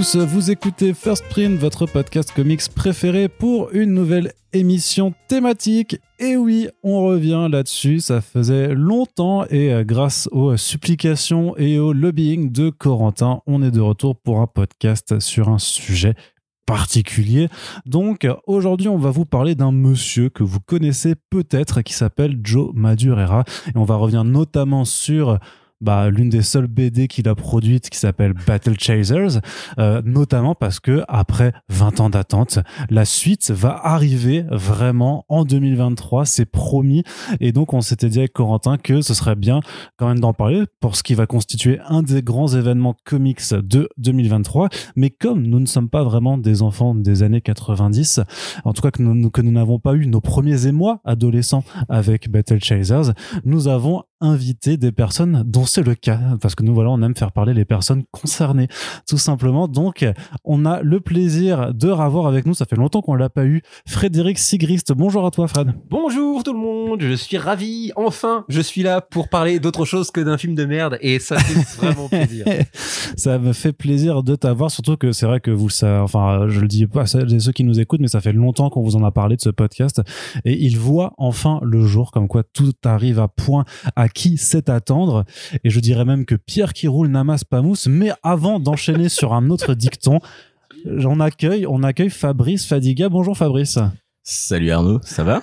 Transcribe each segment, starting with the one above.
vous écoutez First Print, votre podcast comics préféré pour une nouvelle émission thématique. Et oui, on revient là-dessus, ça faisait longtemps et euh, grâce aux supplications et au lobbying de Corentin, on est de retour pour un podcast sur un sujet particulier. Donc aujourd'hui, on va vous parler d'un monsieur que vous connaissez peut-être qui s'appelle Joe Madureira et on va revenir notamment sur bah, l'une des seules BD qu'il a produites qui s'appelle Battle Chasers, euh, notamment parce que après 20 ans d'attente, la suite va arriver vraiment en 2023, c'est promis. Et donc on s'était dit avec Corentin que ce serait bien quand même d'en parler pour ce qui va constituer un des grands événements comics de 2023. Mais comme nous ne sommes pas vraiment des enfants des années 90, en tout cas que nous que nous n'avons pas eu nos premiers émois adolescents avec Battle Chasers, nous avons invité des personnes dont c'est le cas, parce que nous, voilà, on aime faire parler les personnes concernées, tout simplement. Donc, on a le plaisir de revoir avec nous, ça fait longtemps qu'on l'a pas eu, Frédéric Sigrist. Bonjour à toi, Fred. Bonjour tout le monde, je suis ravi. Enfin, je suis là pour parler d'autre chose que d'un film de merde et ça fait vraiment plaisir. ça me fait plaisir de t'avoir, surtout que c'est vrai que vous ça, enfin, je le dis pas à ceux qui nous écoutent, mais ça fait longtemps qu'on vous en a parlé de ce podcast et il voit enfin le jour, comme quoi tout arrive à point à qui sait attendre. Et je dirais même que Pierre qui roule n'amasse pas mousse. Mais avant d'enchaîner sur un autre dicton, on accueille, on accueille Fabrice Fadiga. Bonjour Fabrice. Salut Arnaud, ça va?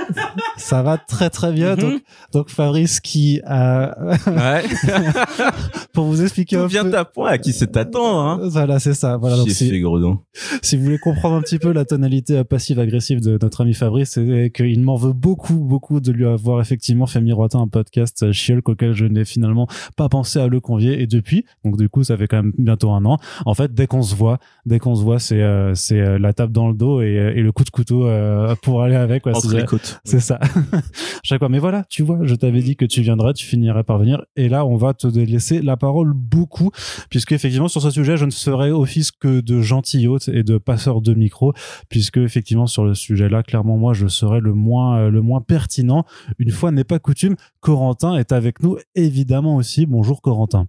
Ça va très très bien. Mhm. donc, donc Fabrice qui a... Ouais. pour vous expliquer un Tout vient peu... à point, à qui c'est t'attendre, hein? Voilà, c'est ça. Voilà, donc si, fait gros don. si vous voulez comprendre un petit peu la tonalité passive-agressive de notre ami Fabrice, c'est qu'il m'en veut beaucoup, beaucoup de lui avoir effectivement fait miroiter un podcast chiolk auquel je n'ai finalement pas pensé à le convier. Et depuis, donc du coup, ça fait quand même bientôt un an. En fait, dès qu'on se voit, dès qu'on se voit, c'est euh, c'est euh, la tape dans le dos et, et le coup de couteau euh, pour aller avec. quoi. Entre C'est- les côtes. c'est ça. Chaque fois. Mais voilà, tu vois, je t'avais dit que tu viendrais, tu finirais par venir. Et là, on va te laisser la parole beaucoup, puisque effectivement, sur ce sujet, je ne ferai office que de gentil hôte et de passeur de micro, puisque effectivement, sur le sujet-là, clairement, moi, je serai le moins, euh, le moins pertinent. Une fois n'est pas coutume, Corentin est avec nous, évidemment aussi. Bonjour, Corentin.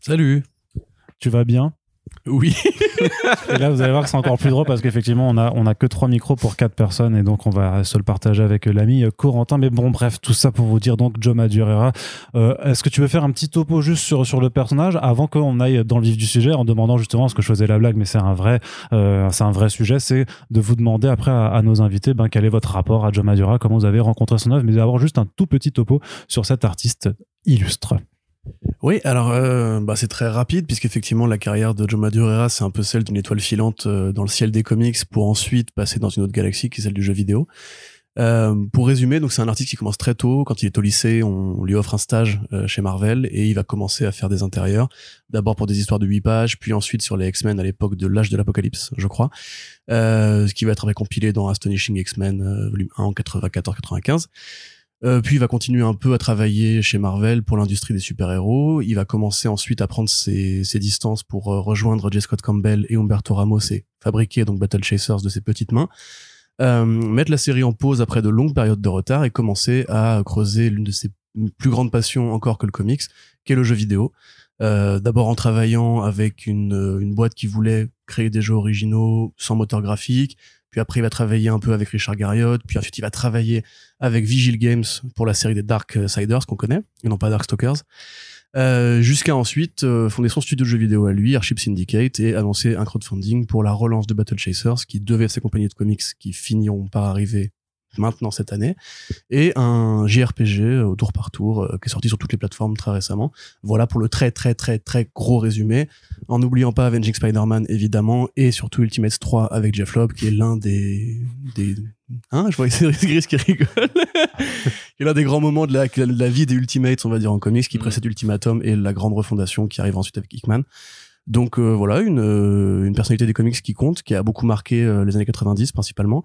Salut. Tu vas bien? Oui. Et là, vous allez voir que c'est encore plus drôle parce qu'effectivement, on a, on a que trois micros pour quatre personnes et donc on va se le partager avec l'ami euh, Corentin. Mais bon, bref, tout ça pour vous dire donc Joe Madureira. Euh, Est-ce que tu veux faire un petit topo juste sur, sur le personnage avant qu'on aille dans le vif du sujet en demandant justement ce que je faisais la blague, mais c'est un vrai, euh, c'est un vrai sujet, c'est de vous demander après à, à nos invités ben, quel est votre rapport à Joe Madureira, comment vous avez rencontré son œuvre, mais d'avoir juste un tout petit topo sur cet artiste illustre. Oui, alors euh, bah, c'est très rapide puisqu'effectivement la carrière de Joe Madureira c'est un peu celle d'une étoile filante euh, dans le ciel des comics pour ensuite passer dans une autre galaxie qui est celle du jeu vidéo. Euh, pour résumer, donc c'est un artiste qui commence très tôt. Quand il est au lycée, on lui offre un stage euh, chez Marvel et il va commencer à faire des intérieurs. D'abord pour des histoires de 8 pages, puis ensuite sur les X-Men à l'époque de l'âge de l'apocalypse, je crois. Euh, ce qui va être récompilé dans Astonishing X-Men euh, volume 1 en 94-95. Euh, puis il va continuer un peu à travailler chez Marvel pour l'industrie des super-héros. Il va commencer ensuite à prendre ses, distances pour euh, rejoindre J. Scott Campbell et Humberto Ramos et fabriquer donc Battle Chasers de ses petites mains. Euh, mettre la série en pause après de longues périodes de retard et commencer à creuser l'une de ses plus grandes passions encore que le comics, qui est le jeu vidéo. D'abord en travaillant avec une boîte qui voulait créer des jeux originaux sans moteur graphique, puis après il va travailler un peu avec Richard Garriott, puis ensuite il va travailler avec Vigil Games pour la série des Dark Siders qu'on connaît, et non pas Darkstalkers. Euh, jusqu'à ensuite euh, fonder son studio de jeux vidéo à lui, Arship Syndicate, et annoncer un crowdfunding pour la relance de Battle Chasers, qui devait compagnies de comics qui finiront par arriver maintenant cette année, et un JRPG euh, au tour par tour euh, qui est sorti sur toutes les plateformes très récemment. Voilà pour le très très très très gros résumé, en n'oubliant pas Avenging Spider-Man évidemment, et surtout Ultimates 3 avec Jeff Lobb, qui est l'un des... des... Hein, je vois Cédric Gris qui rigole. est l'un des grands moments de la, de la vie des Ultimates, on va dire, en comics, qui précède Ultimatum et la grande refondation qui arrive ensuite avec Hickman. Donc euh, voilà, une, euh, une personnalité des comics qui compte, qui a beaucoup marqué euh, les années 90 principalement,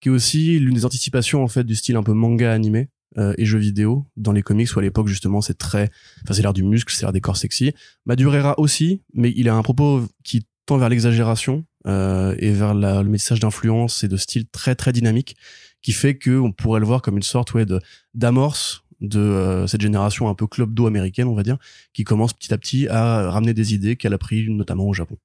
qui est aussi l'une des anticipations en fait du style un peu manga animé euh, et jeux vidéo dans les comics où à l'époque justement c'est très, enfin c'est l'ère du muscle, c'est l'ère des corps sexy. Madureira aussi, mais il a un propos qui tend vers l'exagération euh, et vers le message d'influence et de style très très dynamique qui fait que on pourrait le voir comme une sorte ouais d'amorce de euh, cette génération un peu club d'eau américaine on va dire qui commence petit à petit à ramener des idées qu'elle a pris notamment au Japon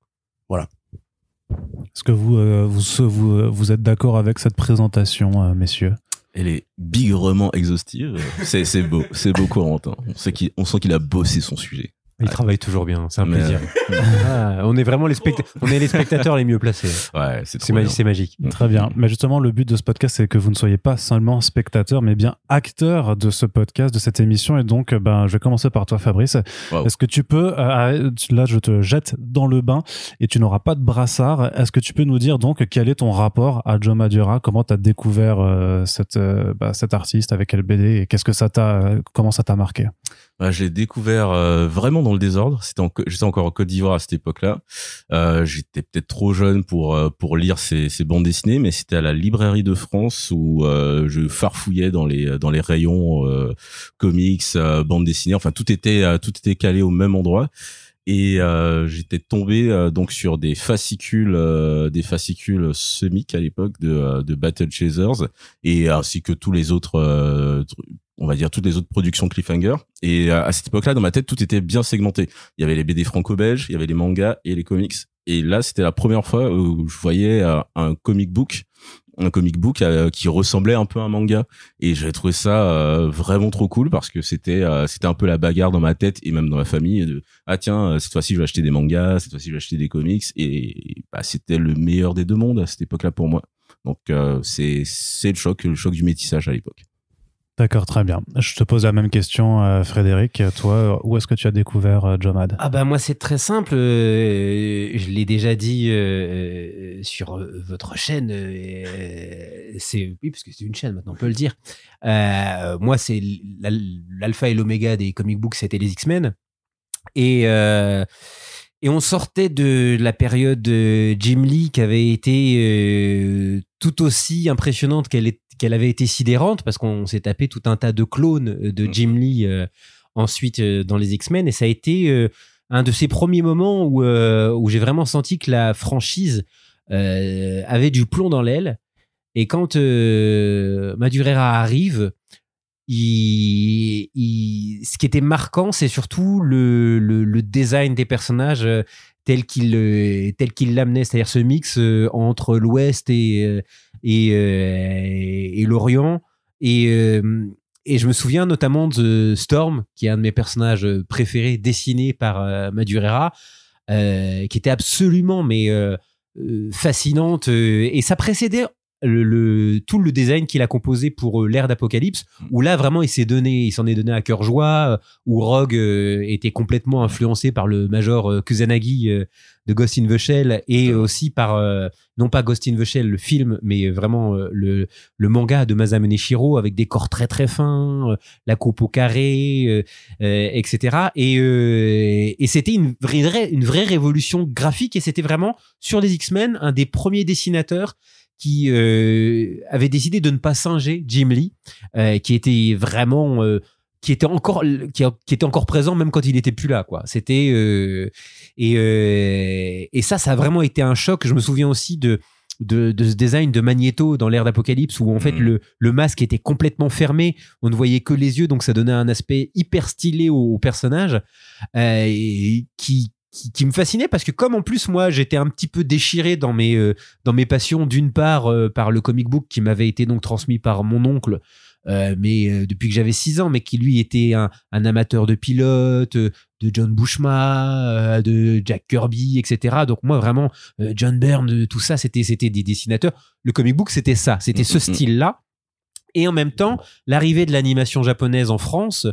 Est-ce que vous, euh, vous, vous, êtes d'accord avec cette présentation, euh, messieurs? Elle est bigrement exhaustive. C'est beau, c'est beau Corentin. On sent qu'il a bossé son sujet. Il travaille toujours bien, c'est un Mais, plaisir. Ah, on est vraiment les, on est les spectateurs les mieux placés. Ouais, c'est ma- magique. Très bien. Mais justement, le but de ce podcast, c'est que vous ne soyez pas seulement spectateur, mais bien acteur de ce podcast, de cette émission. Et donc, euh, ben, je vais commencer par toi, Fabrice. Wow. Est-ce que tu peux, euh, là, je te jette dans le bain et tu n'auras pas de brassard. Est-ce que tu peux nous dire donc quel est ton rapport à Joe Madura? Comment tu as découvert euh, cette, euh, bah, cet artiste avec quel BD et qu'est-ce que ça t'a, euh, comment ça t'a marqué? Bah, j'ai découvert euh, vraiment dans le désordre. En, j'étais encore en Côte d'Ivoire à cette époque-là. Euh, j'étais peut-être trop jeune pour euh, pour lire ces, ces bandes dessinées, mais c'était à la librairie de France où euh, je farfouillais dans les dans les rayons euh, comics, euh, bandes dessinées. Enfin, tout était tout était calé au même endroit. Et euh, j'étais tombé euh, donc sur des fascicules, euh, des fascicules semic à l'époque de, de Battle Chasers et ainsi que tous les autres on va dire toutes les autres productions Cliffhanger. Et à cette époque-là, dans ma tête, tout était bien segmenté. Il y avait les BD franco-belges, il y avait les mangas et les comics. Et là, c'était la première fois où je voyais euh, un comic book, un comic book euh, qui ressemblait un peu à un manga. Et j'avais trouvé ça euh, vraiment trop cool parce que c'était c'était un peu la bagarre dans ma tête et même dans ma famille de ah tiens cette fois-ci je vais acheter des mangas, cette fois-ci je vais acheter des comics et bah, c'était le meilleur des deux mondes à cette époque-là pour moi. Donc c'est c'est le choc le choc du métissage à l'époque. D'accord, très bien. Je te pose la même question, euh, Frédéric. Toi, où est-ce que tu as découvert euh, Joe Mad Ah bah moi c'est très simple, euh, je l'ai déjà dit euh, sur euh, votre chaîne, c'est oui parce que c'est une chaîne maintenant on peut le dire. Moi c'est l'al- l'alpha et l'oméga des comic books c'était les X-Men et et on sortait de la période de Jim Lee qui avait été tout aussi impressionnante qu'elle est- qu'elle avait été sidérante parce qu'on s'est tapé tout un tas de clones de Jim Lee euh, ensuite euh, dans les X-Men. Et ça a été euh, un de ces premiers moments où, euh, où j'ai vraiment senti que la franchise euh, avait du plomb dans l'aile. Et quand euh, Madureira arrive il, il- ce qui était marquant c'est surtout le, le, le design des personnages euh, tel qu'il euh, tel qu'il l'amenait c'est-à-dire ce mix euh, entre l'ouest et euh, et, l'orient et et je me souviens notamment de Storm, qui est un de mes personnages préférés, dessiné par Madureira, qui était absolument mais fascinante. et ça précédait le, le- tout le design qu'il a composé pour euh, l'ère d'Apocalypse, où là vraiment il s'est donné, il s'en est donné à cœur joie, euh, où Rogue euh, était complètement influencé par le Major euh, Kusanagi euh, de Ghost in the Shell et aussi par non pas Ghost in the Shell le film, mais vraiment le le manga de Masamune Shiro avec des corps très très fins, la coupe au carré, etc. Et, et c'était une vraie, une vraie révolution graphique et c'était vraiment sur les X-Men un des premiers dessinateurs qui euh, avait décidé de ne pas singer Jim Lee, euh, qui était vraiment euh, qui était encore qui, qui était encore présent même quand il était plus là quoi. C'était et et ça ça a vraiment été un choc. Je me souviens aussi de de, de ce design de Magneto dans l'ère d'Apocalypse où en fait Mhm. le, le masque était complètement fermé, on ne voyait que les yeux, donc ça donnait un aspect hyper stylé au, au personnage euh, et qui, qui, qui me fascinait parce que comme en plus moi j'étais un petit peu déchiré dans mes, euh, dans mes passions, d'une part euh, par le comic book qui m'avait été donc transmis par mon oncle. euh, mais depuis que j'avais 6 ans, mais qui lui était un, un amateur de pilote, euh, de John Bushma, de Jack Kirby, etc. Donc moi vraiment John Byrne, tout ça, c'était c'était des dessinateurs. Le comic book, c'était ça, c'était ce Mhm, mhm. style-là. Et en même temps, l'arrivée de l'animation japonaise en France,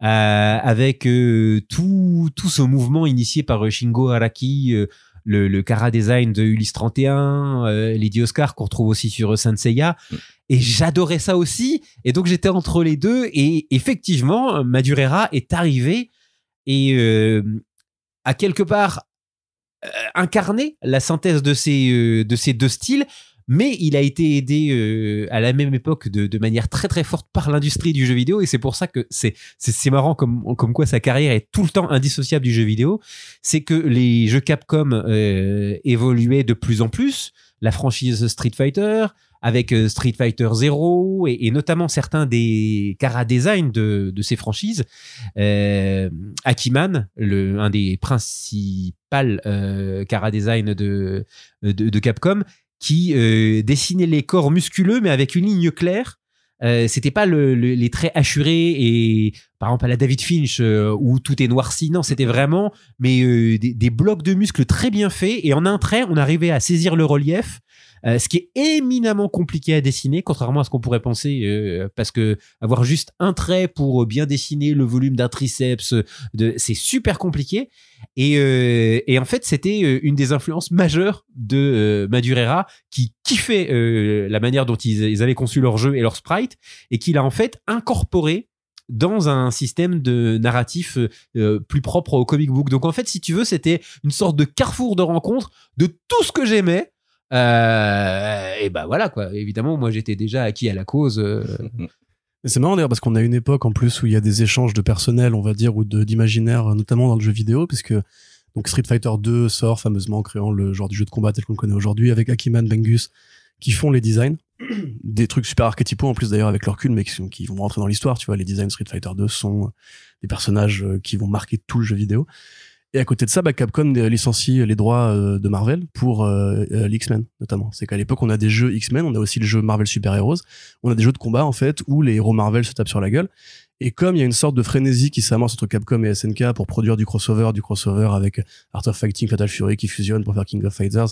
avec euh, tout tout ce mouvement initié par euh, Shingo Araki, euh, le, le Kara Design de Ulysse 31, euh, Lady Oscar qu'on retrouve aussi sur euh, Saint Seiya. Mm. Et j'adorais ça aussi. Et donc j'étais entre les deux. Et effectivement, Madureira est arrivé et euh, a quelque part euh, incarné la synthèse de ces, euh, de ces deux styles. Mais il a été aidé euh, à la même époque de, manière très très forte par l'industrie du jeu vidéo et c'est pour ça que c'est c'est marrant comme comme quoi sa carrière est tout le temps indissociable du jeu vidéo. C'est que les jeux Capcom euh, évoluaient de plus en plus. La franchise Street Fighter, avec euh, Street Fighter Zero et, notamment certains des cara design de, de ces franchises. Euh, Akiman, un des principales euh, cara design de, de, de Capcom, qui euh, dessinait les corps musculeux mais avec une ligne claire. Euh, c'était pas le, le- les traits hachurés et par exemple à la David Finch euh, où tout est noirci. Non c'était vraiment mais euh, des blocs de muscles très bien faits. Et en un trait on arrivait à saisir le relief euh, ce qui est éminemment compliqué à dessiner contrairement à ce qu'on pourrait penser euh, parce que avoir juste un trait pour bien dessiner le volume d'un triceps c'est super compliqué et, euh, en fait c'était euh, une des influences majeures de euh, Madureira qui kiffait euh, la manière dont ils, avaient conçu leur jeu et leur sprite et qu'il a en fait incorporé dans un système de narratif euh, euh, plus propre au comic book. Donc en fait, si tu veux, c'était une sorte de carrefour de rencontre de tout ce que j'aimais. Euh, et bah voilà quoi. Évidemment, moi j'étais déjà acquis à la cause. euh, C'est marrant d'ailleurs parce qu'on a une époque en plus où il y a des échanges de personnel, on va dire, ou d'imaginaire, notamment dans le jeu vidéo, puisque donc Street Fighter 2 sort fameusement en créant le genre du jeu de combat tel qu'on le connaît aujourd'hui avec Akiman Bengus qui font les designs. Des trucs super archétypaux en plus d'ailleurs avec leur cul, mais qui, qui vont rentrer dans l'histoire, tu vois. Les designs Street Fighter 2 sont des personnages euh, qui vont marquer tout le jeu vidéo. Et à côté de ça, bah, Capcom euh, licencie les droits euh, de Marvel pour euh, euh, l'X-Men notamment. C'est qu'à l'époque, on a des jeux X-Men, on a aussi le jeu Marvel Super Heroes, on a des jeux de combat en fait où les héros Marvel se tapent sur la gueule. Et comme il y a une sorte de frénésie qui s'amorce entre Capcom et SNK pour produire du crossover, du crossover avec Art of Fighting, Fatal Fury qui fusionne pour faire King of Fighters,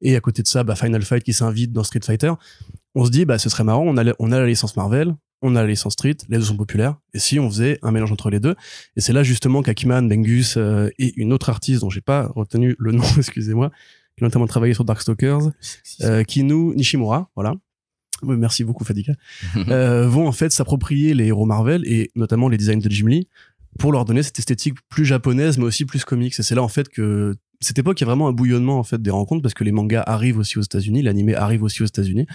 et à côté de ça, bah, Final Fight qui s'invite dans Street Fighter, on se dit, bah, ce serait marrant, on a, la- on a la licence Marvel, on a la licence Street, les deux sont populaires, et si on faisait un mélange entre les deux, et c'est là justement qu'Akiman, Bengus euh, et une autre artiste dont j'ai pas retenu le nom, excusez-moi, qui a notamment travaillé sur Darkstalkers, euh, Kinu Nishimura, voilà. Oui, merci beaucoup Fadika. euh, vont en fait s'approprier les héros Marvel et notamment les designs de Jim Lee pour leur donner cette esthétique plus japonaise mais aussi plus comics. Et c'est là en fait que cette époque il y a vraiment un bouillonnement en fait des rencontres parce que les mangas arrivent aussi aux États-Unis, l'animé arrive aussi aux États-Unis.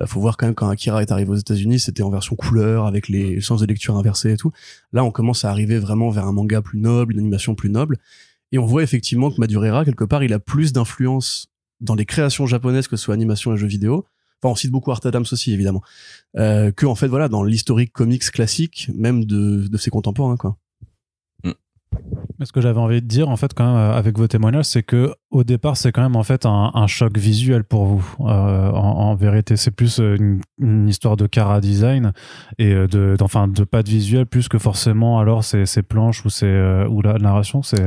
Euh, faut voir quand même quand Akira est arrivé aux États-Unis, c'était en version couleur avec les sens de lecture inversés et tout. Là, on commence à arriver vraiment vers un manga plus noble, une animation plus noble. Et on voit effectivement que Madureira, quelque part, il a plus d'influence dans les créations japonaises, que ce soit animation et jeux vidéo. Enfin, on cite beaucoup Art Adams aussi, évidemment. Euh, que, en fait, voilà, dans l'historique comics classique, même de, de ses contemporains, quoi. Ce que j'avais envie de dire, en fait, quand même, euh, avec vos témoignages, c'est que au départ, c'est quand même en fait un, choc visuel pour vous. Euh, en, vérité, c'est plus euh, une, histoire de cara design et de, d'enfin, de pas de visuel, plus que forcément alors ces, ces planches ou, ces, ou la narration. C'est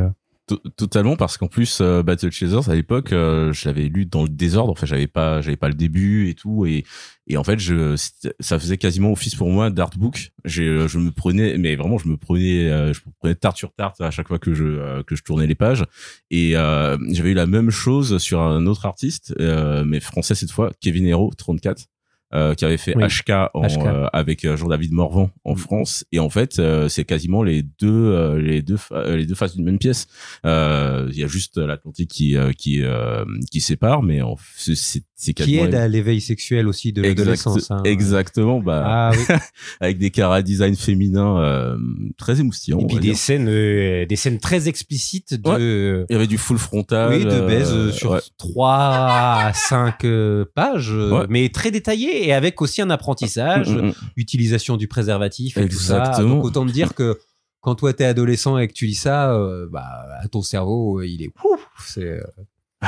Totalement parce qu'en plus euh, Battle Chasers à l'époque euh, je l'avais lu dans le désordre. Enfin j'avais pas j'avais pas le début et tout. Et et en fait je ça faisait quasiment office pour moi d'artbook. J'ai euh, je me prenais mais vraiment je me prenais euh, je prenais tarte sur tarte à chaque fois que je euh, que je tournais les pages. Et euh, j'avais eu la même chose sur un autre artiste mais français cette fois Kevin Hero 34 euh, qui avait fait Oui. HK, en, HK. euh, avec euh, Jean-David Morvan en France et en fait euh, c'est quasiment les deux euh, les deux euh, les deux faces d'une même pièce euh, il y a juste l'Atlantique qui euh, qui euh, qui sépare mais en- c'est c'est c'est qui quasiment aide à l'éveil sexuel aussi de Exact- l'adolescence. hein. exactement bah Ah oui. avec des cara design féminins euh, très émoustillants Et puis des dire. scènes, euh, des scènes très explicites de. il y avait du full frontal Oui, de baise sur. 3 à 5 pages, Ouais. mais très détaillées et avec aussi un apprentissage, Mm, mm, mm. utilisation du préservatif et tout ça. Exactement. Donc autant te dire que quand toi t'es adolescent et que tu lis ça, euh, bah, ton cerveau, il est ouf, c'est euh,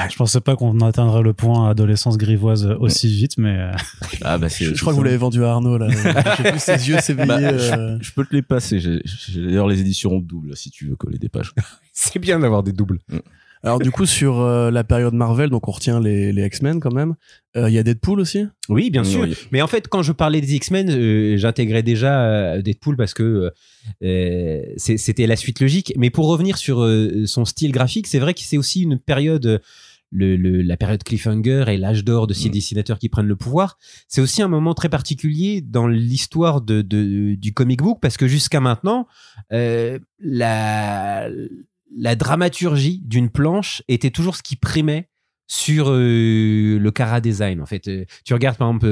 je pensais pas qu'on atteindrait le point adolescence grivoise aussi vite, mais ah bah c'est Je, je crois que vous l'avez vendu à Arnaud, là. J'ai vu ses yeux s'éveiller. Bah, euh. je peux te les passer j'ai j'ai d'ailleurs les éditions doubles si tu veux coller des pages c'est bien d'avoir des doubles. Alors, du coup, sur euh, la période Marvel, donc on retient les, les X-Men quand même. Euh, Il y a Deadpool aussi? Oui, bien sûr. Oui. Mais en fait, quand je parlais des X-Men, euh, j'intégrais déjà euh, Deadpool parce que euh, c'était la suite logique. Mais pour revenir sur euh, son style graphique, c'est vrai que c'est aussi une période, euh, le, le- la période cliffhanger et l'âge d'or de ces Mm. dessinateurs qui prennent le pouvoir. C'est aussi un moment très particulier dans l'histoire de, de- du comic book parce que jusqu'à maintenant, euh, la, la dramaturgie d'une planche était toujours ce qui primait sur euh, le cara design en fait. Euh, tu regardes par exemple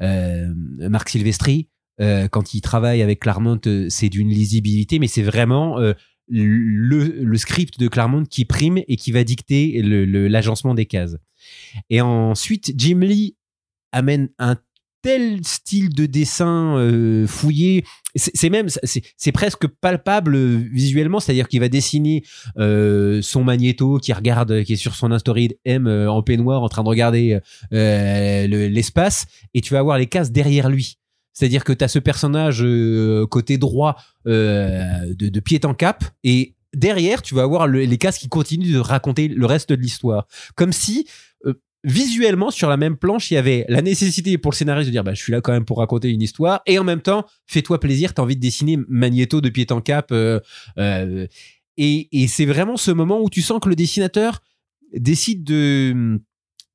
euh, Marc Silvestri quand il travaille avec Claremont c'est d'une lisibilité mais c'est vraiment le, script de Claremont qui prime et qui va dicter l'agencement des cases. Et ensuite Jim Lee amène un tel style de dessin euh, fouillé. C'est même, c'est presque palpable euh, visuellement, c'est-à-dire qu'il va dessiner euh, son magnéto qui regarde, qui est sur son Instoride M en peignoir en train de regarder le- l'espace, et tu vas avoir les cases derrière lui. C'est-à-dire que tu as ce personnage côté droit de, pied en cap, et derrière, tu vas avoir le- les cases qui continuent de raconter le reste de l'histoire. Comme si visuellement sur la même planche il y avait la nécessité pour le scénariste de dire bah je suis là quand même pour raconter une histoire. Et en même temps fais-toi plaisir t'as envie de dessiner Magneto de pied en cap euh, euh, et, et c'est vraiment ce moment où tu sens que le dessinateur décide de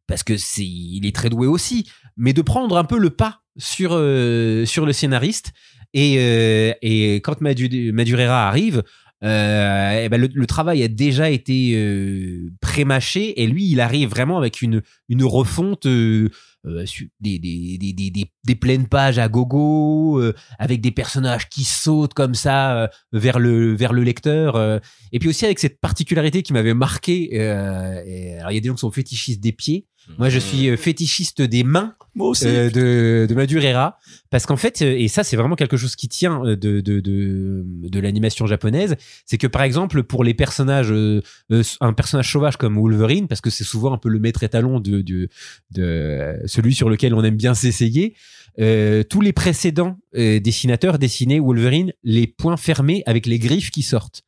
parce que c'est il est très doué aussi mais de prendre un peu le pas sur euh, sur le scénariste. Et et quand Madu- Madureira arrive euh, eh ben le, travail a déjà été euh, prémâché et lui il arrive vraiment avec une une refonte euh, euh, des, des, des, des, pleines pages à gogo avec des personnages qui sautent comme ça vers le vers le lecteur et puis aussi avec cette particularité qui m'avait marqué alors il y a des gens qui sont fétichistes des pieds moi je suis euh, fétichiste des mains Moi aussi. euh, de, de Madureira parce qu'en fait euh, et ça c'est vraiment quelque chose qui tient de de de, de l'animation japonaise c'est que par exemple pour les personnages euh, un personnage sauvage comme Wolverine parce que c'est souvent un peu le maître étalon de de, de celui sur lequel on aime bien s'essayer euh, tous les précédents dessinateurs dessinaient Wolverine les poings fermés avec les griffes qui sortent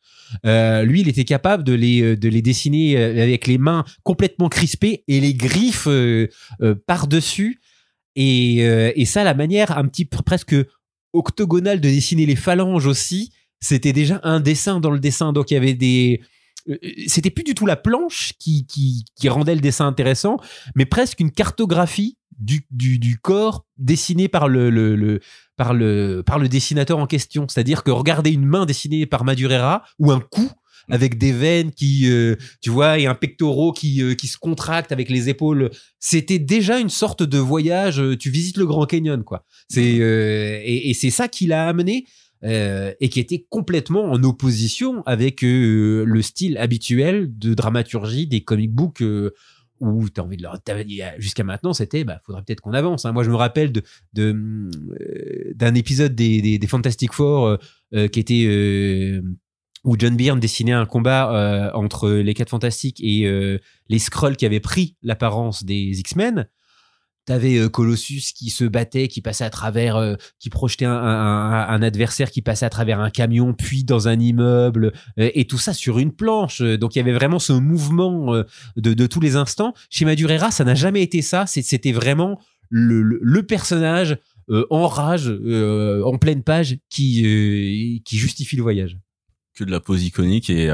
euh, lui, il était capable de les euh, de les dessiner euh, avec les mains complètement crispées et les griffes euh, euh, par dessus. Et, et ça, la manière un petit peu presque octogonale de dessiner les phalanges aussi, c'était déjà un dessin dans le dessin. Donc il y avait des c'était plus du tout la planche qui, qui, rendait le dessin intéressant, mais presque une cartographie du, du, corps dessiné par le, le- par le, par le dessinateur en question. C'est-à-dire que regarder une main dessinée par Madureira ou un cou avec des veines qui, euh, tu vois, et un pectoraux qui, euh, qui se contracte avec les épaules, c'était déjà une sorte de voyage. euh, Tu visites le Grand Canyon, quoi. C'est et, et c'est ça qui l'a amené et qui était complètement en opposition avec le style habituel de dramaturgie des comic books où tu as envie de leur jusqu'à maintenant c'était bah faudrait peut-être qu'on avance hein. moi je me rappelle de de, euh, d'un épisode des, des, Fantastic Four euh, euh, qui était où John Byrne dessinait un combat entre les quatre fantastiques et les Skrulls qui avaient pris l'apparence des X-Men T'avais euh, Colossus qui se battait, qui passait à travers, euh, qui projetait un, adversaire qui passait à travers un camion, puis dans un immeuble, euh, et tout ça sur une planche. Euh, Donc il y avait vraiment ce mouvement de, tous les instants. Chez Madureira, ça n'a jamais été ça. C'était vraiment le, personnage en rage, en pleine page, qui, qui justifie le voyage. que de la pose iconique et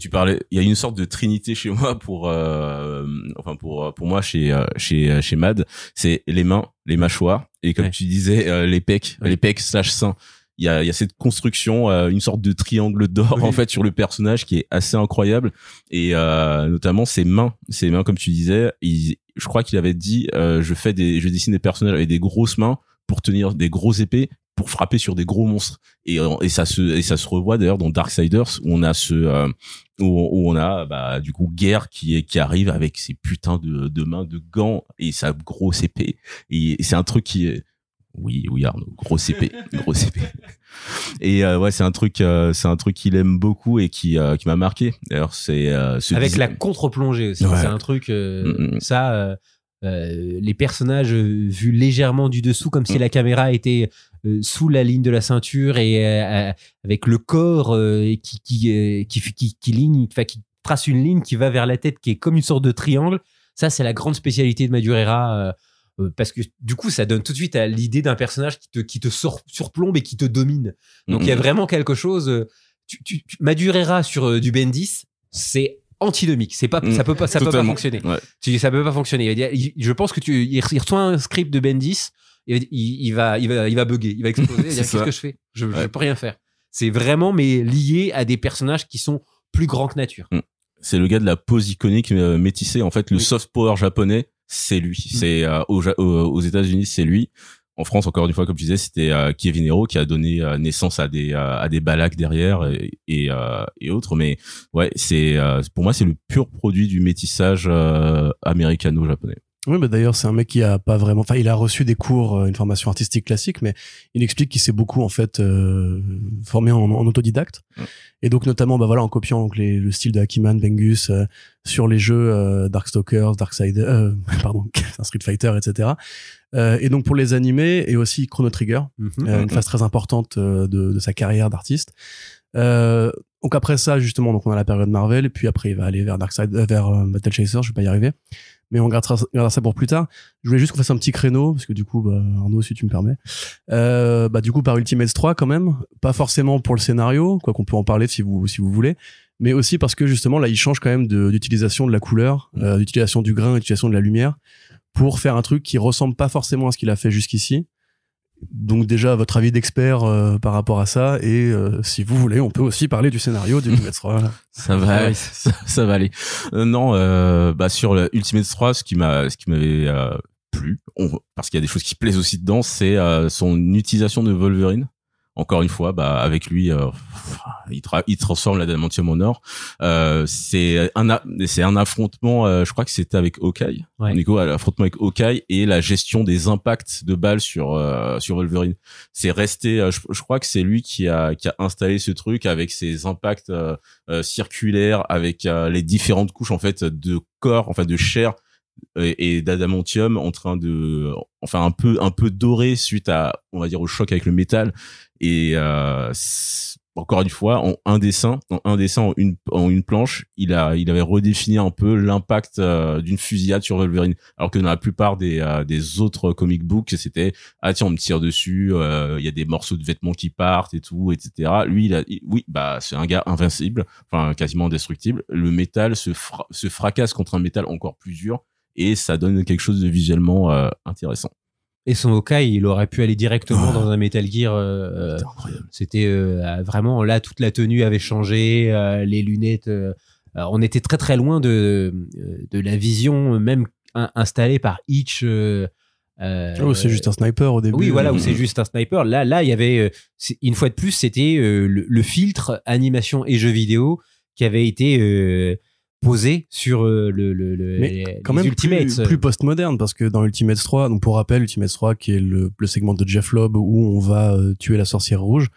tu parlais il y a une sorte de trinité chez moi pour euh, enfin pour pour moi chez euh, chez chez Mad c'est les mains les mâchoires et comme Ouais. tu disais euh, les pecs Oui. les pecs slash seins il y a il y a cette construction euh, une sorte de triangle d'or Oui. en fait sur le personnage qui est assez incroyable et euh, notamment ses mains ses mains comme tu disais il, je crois qu'il avait dit euh, je fais des je dessine des personnages avec des grosses mains pour tenir des grosses épées pour frapper sur des gros monstres et, euh, et ça se et ça se revoit d'ailleurs dans Darksiders où on a ce euh, où, où on a bah du coup guerre qui qui arrive avec ses putains de, de mains de gants et sa grosse épée et, c'est un truc qui est oui oui Arnaud grosse épée grosse épée et euh, ouais c'est un truc euh, c'est un truc qu'il aime beaucoup et qui euh, qui m'a marqué d'ailleurs c'est ce Avec design- la contre-plongée aussi. Ouais. C'est un truc, euh, Mm, mm. ça, les personnages vus légèrement du dessous, comme si Mm. la caméra était sous la ligne de la ceinture et euh, euh, avec le corps euh, qui, qui, euh, qui, qui, ligne, qui trace une ligne qui va vers la tête, qui est comme une sorte de triangle. Ça, c'est la grande spécialité de Madureira. euh, euh, parce que du coup, ça donne tout de suite à l'idée d'un personnage qui te, qui te surplombe et qui te domine. Donc il y a Mm, vraiment quelque chose. euh, Tu, tu, tu- Madureira sur euh, du Bendis, c'est antinomique. C'est pas, Mm. ça peut pas, ça peut pas fonctionner. Ouais. Ça peut pas fonctionner. Je pense que tu, il reçoit un script de Bendis, il, va- il, il va, il va, il va bugger, il va exploser. il va dire C'est qu'est-ce que je fais? Je, je Ouais. peux rien faire. C'est vraiment mais lié à des personnages qui sont plus grands que nature. c'est le gars de la pose iconique euh, métissée. En fait, le Oui. soft power japonais, c'est lui. C'est euh, aux États-Unis, c'est lui. En France, encore une fois, comme tu disais, c'était euh, Kevin Hero qui a donné naissance à des à des balacs derrière et et, et autres. Mais ouais, c'est pour moi, c'est le pur produit du métissage américano-japonais. Oui, bah d'ailleurs, c'est un mec qui a pas vraiment, enfin, il a reçu des cours, euh, une formation artistique classique, mais il explique qu'il s'est beaucoup en fait euh, formé en, en autodidacte, Mm. et donc notamment, bah voilà, en copiant donc, les, le style de Hakiman, Bengus euh, sur les jeux euh, Darkstalkers, Darksider, euh, pardon, Street Fighter, etc. Euh, et donc pour les animés et aussi Chrono Trigger, Mhm. euh, une phase très importante euh, de, de sa carrière d'artiste. Euh, donc après ça, justement, donc on a la période Marvel, et puis après il va aller vers Darkseid, euh, vers Battle Chaser, je vais pas y arriver, mais on gardera, gardera ça pour plus tard. Je voulais juste qu'on fasse un petit créneau, parce que du coup, bah, Arnaud, si tu me permets, euh, bah du coup par Ultimates 3 quand même, pas forcément pour le scénario, quoi qu'on peut en parler si vous si vous voulez, mais aussi parce que justement là il change quand même de- d'utilisation de, la couleur, euh, d'utilisation du grain, d'utilisation de la lumière, pour faire un truc qui ressemble pas forcément à ce qu'il a fait jusqu'ici. Donc déjà, votre avis d'expert euh, par rapport à ça, et euh, si vous voulez, on peut aussi parler du scénario du Ultimate 3. Ça va, Ouais. ça, ça va aller. Euh, non, bah sur Ultimate 3, ce qui m'a, ce qui m'avait plu, on- parce qu'il y a des choses qui plaisent aussi dedans, c'est son utilisation de Wolverine. Encore une fois, bah avec lui, euh, il, tra- il transforme l'adamantium en or. Euh, c'est un, c'est un affrontement. euh, je crois que c'était avec Hawkeye. Ouais. Nico, un affrontement avec Hawkeye et la gestion des impacts de balles sur euh, sur Wolverine. C'est resté. euh, je, je crois que c'est lui qui a qui a installé ce truc avec ses impacts euh, circulaires, avec les différentes couches en fait de corps, enfin de chair et, d'adamantium en train de enfin un peu un peu doré suite à on va dire au choc avec le métal. Et euh, encore une fois en un dessin en un dessin en une en une planche il a il avait redéfini un peu l'impact euh, d'une fusillade sur Wolverine. Alors que dans la plupart des euh, des autres comic books c'était ah tiens on me tire dessus euh, il y a des morceaux de vêtements qui partent et tout etc lui il a oui bah c'est un gars invincible enfin quasiment indestructible. Le métal se se fracasse contre un métal encore plus dur et ça donne quelque chose de visuellement euh, intéressant Et son Hawkeye, il aurait pu aller directement Oh. dans un Metal Gear. euh, C'était incroyable C'était euh, vraiment là toute la tenue avait changé, euh, les lunettes. on était très très loin de de la vision même in- installée par Hitch. euh, Oh, c'est juste un sniper au début. Oui, voilà, où c'est juste un sniper. Là, là, il y avait une fois de plus, c'était euh, le, le filtre animation et jeux vidéo qui avait été euh, posé sur euh, le, le, le- Mais quand les même Ultimates. plus, plus post-moderne parce que dans Ultimate 3 donc pour rappel Ultimate 3 qui est le, le segment de Jeff Lobb où on va euh, tuer la sorcière rouge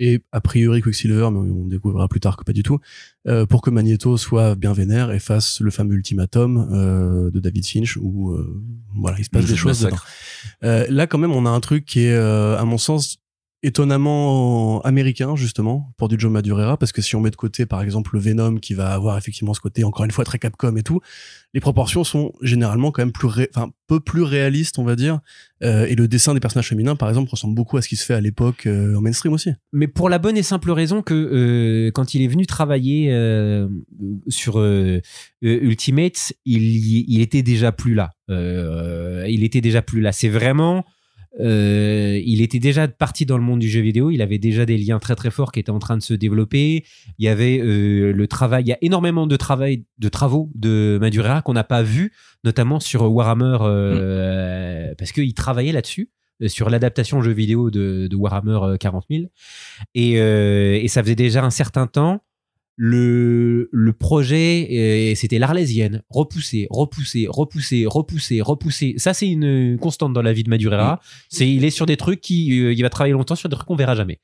et a priori Quicksilver mais on découvrira plus tard que pas du tout euh, pour que Magneto soit bien vénère et fasse le fameux ultimatum euh, de David Finch où euh, voilà il se passe Le des choses dedans. Euh, là quand même on a un truc qui est euh, à mon sens étonnamment américain justement pour du Joe Madureira parce que si on met de côté par exemple le Venom qui va avoir effectivement ce côté encore une fois très Capcom et tout les proportions sont généralement quand même plus enfin peu plus réalistes on va dire Euh, et le dessin des personnages féminins par exemple ressemble beaucoup à ce qui se fait à l'époque euh, en mainstream aussi Mais pour la bonne et simple raison que euh, quand il est venu travailler sur Ultimate, il, était déjà plus là. Il était déjà plus là. C'est vraiment, euh, il était déjà parti dans le monde du jeu vidéo. Il avait déjà des liens très très forts qui étaient en train de se développer. Il y avait euh, le travail. Il y a énormément de travail, de travaux de Madureira qu'on n'a pas vu, notamment sur Warhammer, euh, parce qu'il travaillait là-dessus sur l'adaptation jeu vidéo de, de Warhammer euh, 40 000. Et, et ça faisait déjà un certain temps. Le, le projet, euh, c'était l'Arlésienne. Repousser, repousser, repousser, repousser, repousser. Ça, c'est une constante dans la vie de Madureira. C'est, il est sur des trucs qui, euh, il va travailler longtemps sur des trucs qu'on verra jamais.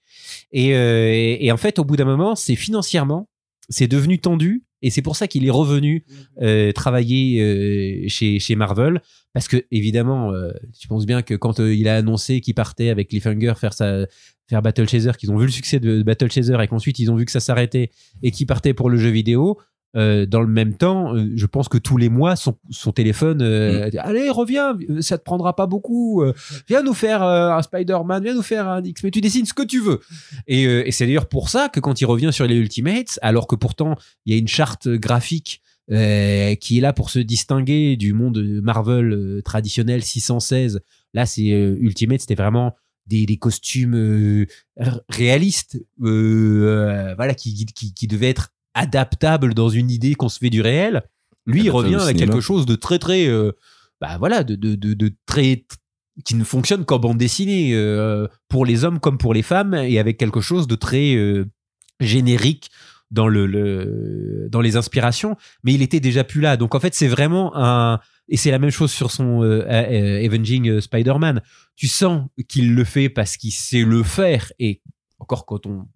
Et, euh, et, et en fait, au bout d'un moment, c'est financièrement, c'est devenu tendu. Et c'est pour ça qu'il est revenu euh, travailler euh, chez, chez Marvel. Parce que, évidemment, euh, tu penses bien que quand euh, il a annoncé qu'il partait avec Cliffhanger faire, sa, faire Battle Chaser, qu'ils ont vu le succès de Battle Chaser et qu'ensuite ils ont vu que ça s'arrêtait et qu'il partait pour le jeu vidéo, euh, dans le même temps, euh, je pense que tous les mois, son, son téléphone, euh, dit, allez, reviens, euh, ça te prendra pas beaucoup, viens nous faire un Spider-Man, viens nous faire un X, mais tu dessines ce que tu veux. Et, et c'est d'ailleurs pour ça que quand il revient sur les Ultimates, alors que pourtant il y a une charte graphique euh, qui est là pour se distinguer du monde Marvel euh, traditionnel 616. Là, c'est euh, Ultimate, c'était vraiment des, des costumes réalistes, voilà, qui, qui, qui devaient être adaptables dans une idée qu'on se fait du réel. Lui, il Adaptable revient avec quelque chose de très, très, euh, bah voilà, de, de, de, de très qui ne fonctionne qu'en bande dessinée euh, pour les hommes comme pour les femmes et avec quelque chose de très euh, générique dans le, le dans les inspirations mais il était déjà plus là donc en fait c'est vraiment un et c'est la même chose sur son euh, Avenging Spider-Man. Tu sens qu'il le fait parce qu'il sait le faire. Et encore quand on.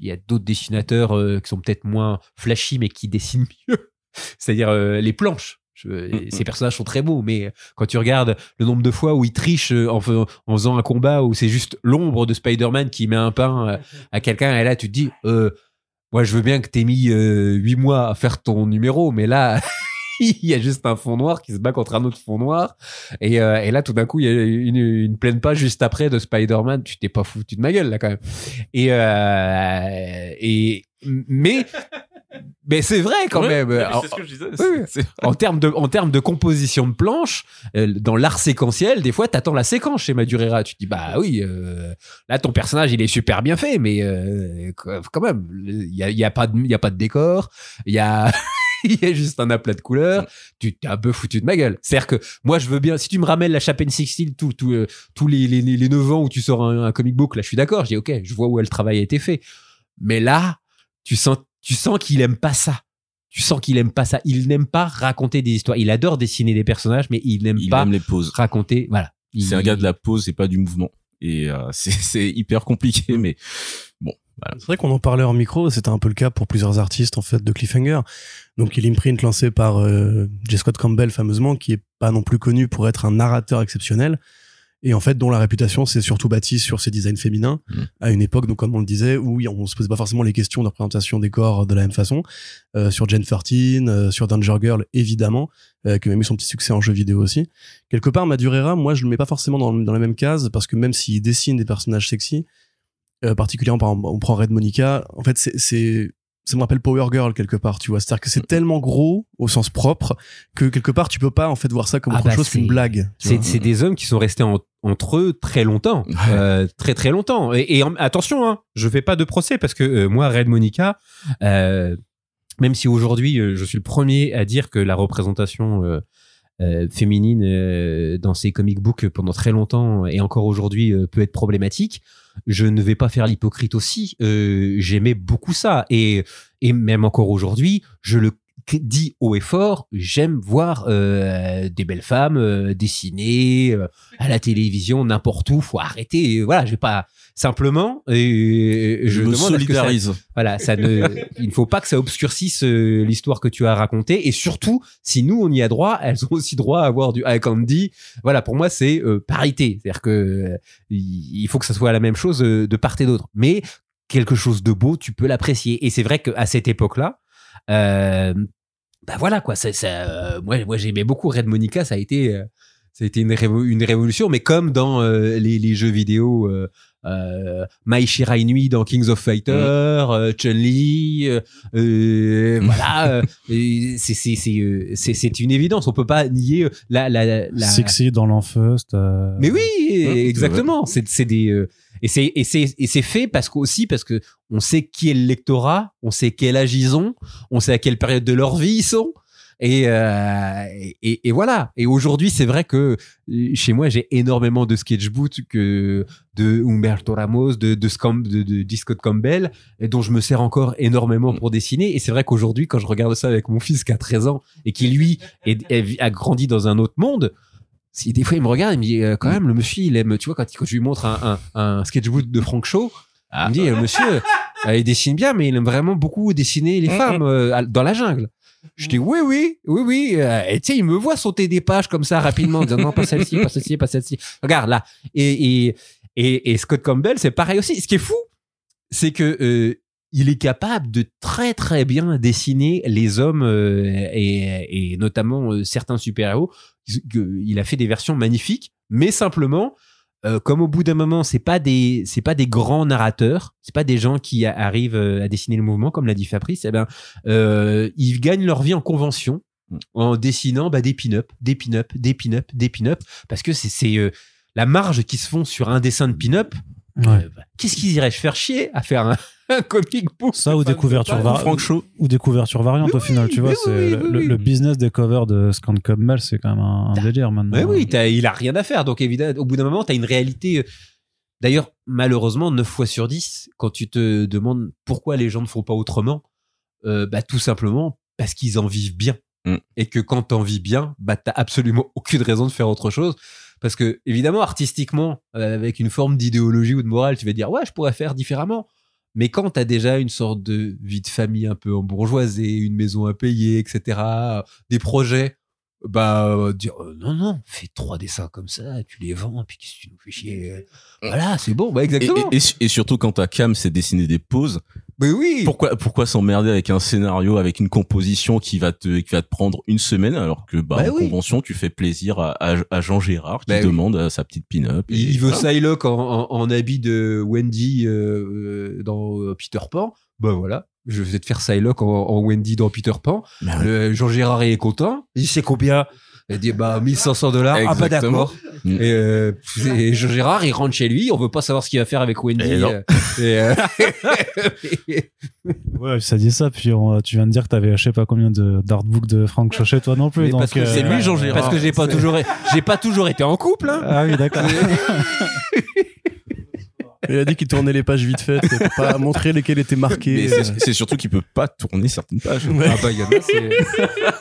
Il y a d'autres dessinateurs euh, qui sont peut-être moins flashy, mais qui dessinent mieux. C'est-à-dire euh, les planches. Je- Mm, ces personnages sont très beaux, mais quand tu regardes le nombre de fois où il triche euh, en, fais- en faisant un combat où c'est juste l'ombre de Spider-Man qui met un pain à quelqu'un, et là tu te dis, euh, moi je veux bien que t'aies mis euh, huit mois à faire ton numéro, mais là il y a juste un fond noir qui se bat contre un autre fond noir, et, euh, et là tout d'un coup il y a une, une pleine page juste après de Spider-Man, tu t'es pas foutu de ma gueule là quand même. Et, euh, et mais mais c'est vrai quand Ouais, même. mais Alors, C'est ce que je disais. oui, c'est- oui. c'est- en termes de en termes de composition de planche euh, dans l'art séquentiel des fois t'attends la séquence chez Madurera tu te dis bah oui euh, là ton personnage il est super bien fait mais euh, quand même il y a, y a pas de il y a pas de décor il y a il y a juste un aplat de couleurs tu t'es un peu foutu de ma gueule c'est à dire que moi je veux bien si tu me ramènes la Chapin 16 tout, tout, euh, tous les, les, les 9 ans où tu sors un, un comic book là je suis d'accord je dis ok je vois où le travail a été fait mais là tu sens tu sens qu'il aime pas ça tu sens qu'il aime pas ça. Il n'aime pas raconter des histoires. Il adore dessiner des personnages, mais il n'aime Il pas aime les pauses. raconter. Voilà. Il- C'est un gars de la pause et pas du mouvement. Et euh, c'est c'est hyper compliqué, mais C'est vrai qu'on en parlait en micro, c'était un peu le cas pour plusieurs artistes en fait de Cliffhanger. Donc il imprint lancé par euh, J. Scott Campbell fameusement, qui est pas non plus connu pour être un narrateur exceptionnel, et en fait dont la réputation s'est surtout bâtie sur ses designs féminins Mm. à une époque, donc comme on le disait, où on se posait pas forcément les questions de représentation des corps de la même façon. Euh, sur Jane 13, euh, sur Danger Girl évidemment, euh, qui a même eu son petit succès en jeu vidéo aussi. Quelque part, Madurera, moi je le mets pas forcément dans, dans la même case parce que même s'il dessine des personnages sexy, euh, particulièrement par exemple, on prend Red Monica. En fait c'est c'est ça me rappelle Power Girl quelque part tu vois. C'est à dire que c'est tellement gros au sens propre que quelque part tu peux pas en fait voir ça comme Ah autre bah, chose qu'une blague C'est des hommes qui sont restés en- entre eux très longtemps, Ouais. Euh, très très longtemps. Et, et en- attention, hein, je fais pas de procès parce que euh, moi, Red Monica, euh, même si aujourd'hui euh, je suis le premier à dire que la représentation euh, euh, féminine euh, dans ces comic books pendant très longtemps et encore aujourd'hui euh, peut être problématique, je ne vais pas faire l'hypocrite aussi. Euh, J'aimais beaucoup ça et et même encore aujourd'hui, je le dis haut et fort, j'aime voir euh, des belles femmes euh, dessinées euh, à la télévision, n'importe où. Faut arrêter. Et Voilà, je vais pas simplement. Et je, me demande à ce que ça- solidarise. voilà, ça ne, il ne faut pas que ça obscurcisse euh, l'histoire que tu as racontée. Et surtout, si nous on y a droit, elles ont aussi droit à avoir du high candy. Voilà, pour moi c'est parité, c'est-à-dire que il faut que ça soit la même chose de part et d'autre. Mais quelque chose de beau, tu peux l'apprécier. Et c'est vrai qu'à cette époque-là, euh, bah voilà quoi. Ça, euh, moi, moi j'aimais beaucoup Red Monica. Ça a été, euh, ça a été une, révo- une révolution. Mais comme dans euh, les, les jeux vidéo. Euh, euh, Mai Shirai Nui dans Kings of Fighter, euh, Chun-Li, euh, euh, voilà, euh, c'est une évidence. On peut pas nier la la la. Sexy dans l'enfeust. euh, Mais oui, exactement. C'est c'est des euh, et c'est et c'est et c'est fait parce qu'aussi parce que on sait qui est le lectorat, on sait quel âge ils ont, on sait à quelle période de leur vie ils sont. Et, euh, et, et voilà. Et aujourd'hui, c'est vrai que euh, chez moi, j'ai énormément de sketchbooks que de Humberto Ramos, de de, Scam- de, de. Scott Campbell, et dont je me sers encore énormément pour dessiner. Et c'est vrai qu'aujourd'hui, quand je regarde ça avec mon fils qui a 13 ans et qui lui est- est- a grandi dans un autre monde, si des fois il me regarde, il me dit euh, quand même le monsieur il aime, tu vois quand, quand je lui montre un, un, un sketchbook de Frank Shaw, il me dit euh, monsieur euh, il dessine bien mais il aime vraiment beaucoup dessiner les Mm, femmes dans la jungle. Je dis oui oui oui oui euh, et tu sais il me voit sauter des pages comme ça rapidement en disant non pas celle-ci pas celle-ci pas celle-ci. Regarde là. Et et et, Scott Campbell c'est pareil aussi. Ce qui est fou c'est que euh, il est capable de très très bien dessiner les hommes euh, et, et notamment certains super-héros. Il a fait des versions magnifiques, mais simplement, euh, comme au bout d'un moment, c'est pas des c'est pas des grands narrateurs, c'est pas des gens qui a- arrivent euh, à dessiner le mouvement comme l'a dit Fabrice. Eh ben, euh, ils gagnent leur vie en convention en dessinant bah, des pin-up, des pin-up, des pin-up, des pin-up, parce que c'est c'est euh, la marge qui se font sur un dessin de pin-up. Ouais. euh, bah, Qu'est-ce qu'ils iraient se faire chier à faire un, un comic book Ça ou des couvertures var- Frank Shaw. ou des couvertures variantes au final, tu vois. c'est oui, le, oui, le- oui. le business des covers de Scan Campbell, c'est quand même un, un délire maintenant. Mais oui, il a rien à faire. Donc évidemment, au bout d'un moment, tu as une réalité. euh, D'ailleurs, malheureusement, 9 fois sur 10, quand tu te demandes pourquoi les gens ne font pas autrement, euh, bah, tout simplement parce qu'ils en vivent bien. Mm. et que quand t'en vis bien, bah t'as absolument aucune raison de faire autre chose. Parce que évidemment, artistiquement, euh, avec une forme d'idéologie ou de morale, tu vas dire ouais, je pourrais faire différemment. Mais quand t'as déjà une sorte de vie de famille un peu en bourgeoisie, une maison à payer, etc., des projets, bah euh, dire euh, non non, fais trois dessins comme ça, tu les vends, puis qu'est-ce que tu nous fais chier? Voilà, c'est bon, bah Et, exactement. et- et- et surtout quand ta cam c'est dessiner des poses, Mais oui. pourquoi pourquoi s'emmerder avec un scénario, avec une composition qui va te qui va te prendre une semaine alors que bah, Bah en oui. convention tu fais plaisir à, à, à Jean Gérard qui Bah oui. demande sa petite pin-up. Il veut. Psylocke en, en, en habit de Wendy euh, euh, dans euh, Peter Pan. Bah voilà, je vais te faire Psylocke en, en Wendy dans Peter Pan. Le Jean Gérard est content. Il c'est combien? Il dit bah 1500 dollars. Ah bah Exactement. d'accord. Mm. Et, euh, et Jean Gérard il rentre chez lui. On veut pas savoir ce qu'il va faire avec Wendy. Et non. euh, et, euh, Ouais, ça dit ça, puis on- tu viens de dire que t'avais je sais pas combien de d'artbooks de Franck Chauchet, toi non plus. Mais donc, parce que euh, c'est lui, Jean Gérard. parce que j'ai pas toujours j'ai pas toujours été en couple. Hein. Ah oui, d'accord. Il a dit qu'il tournait les pages vite faites pour pas montrer lesquelles étaient marquées. C'est surtout qu'il peut pas tourner certaines pages. Ouais. Ah bah il y en a, c'est-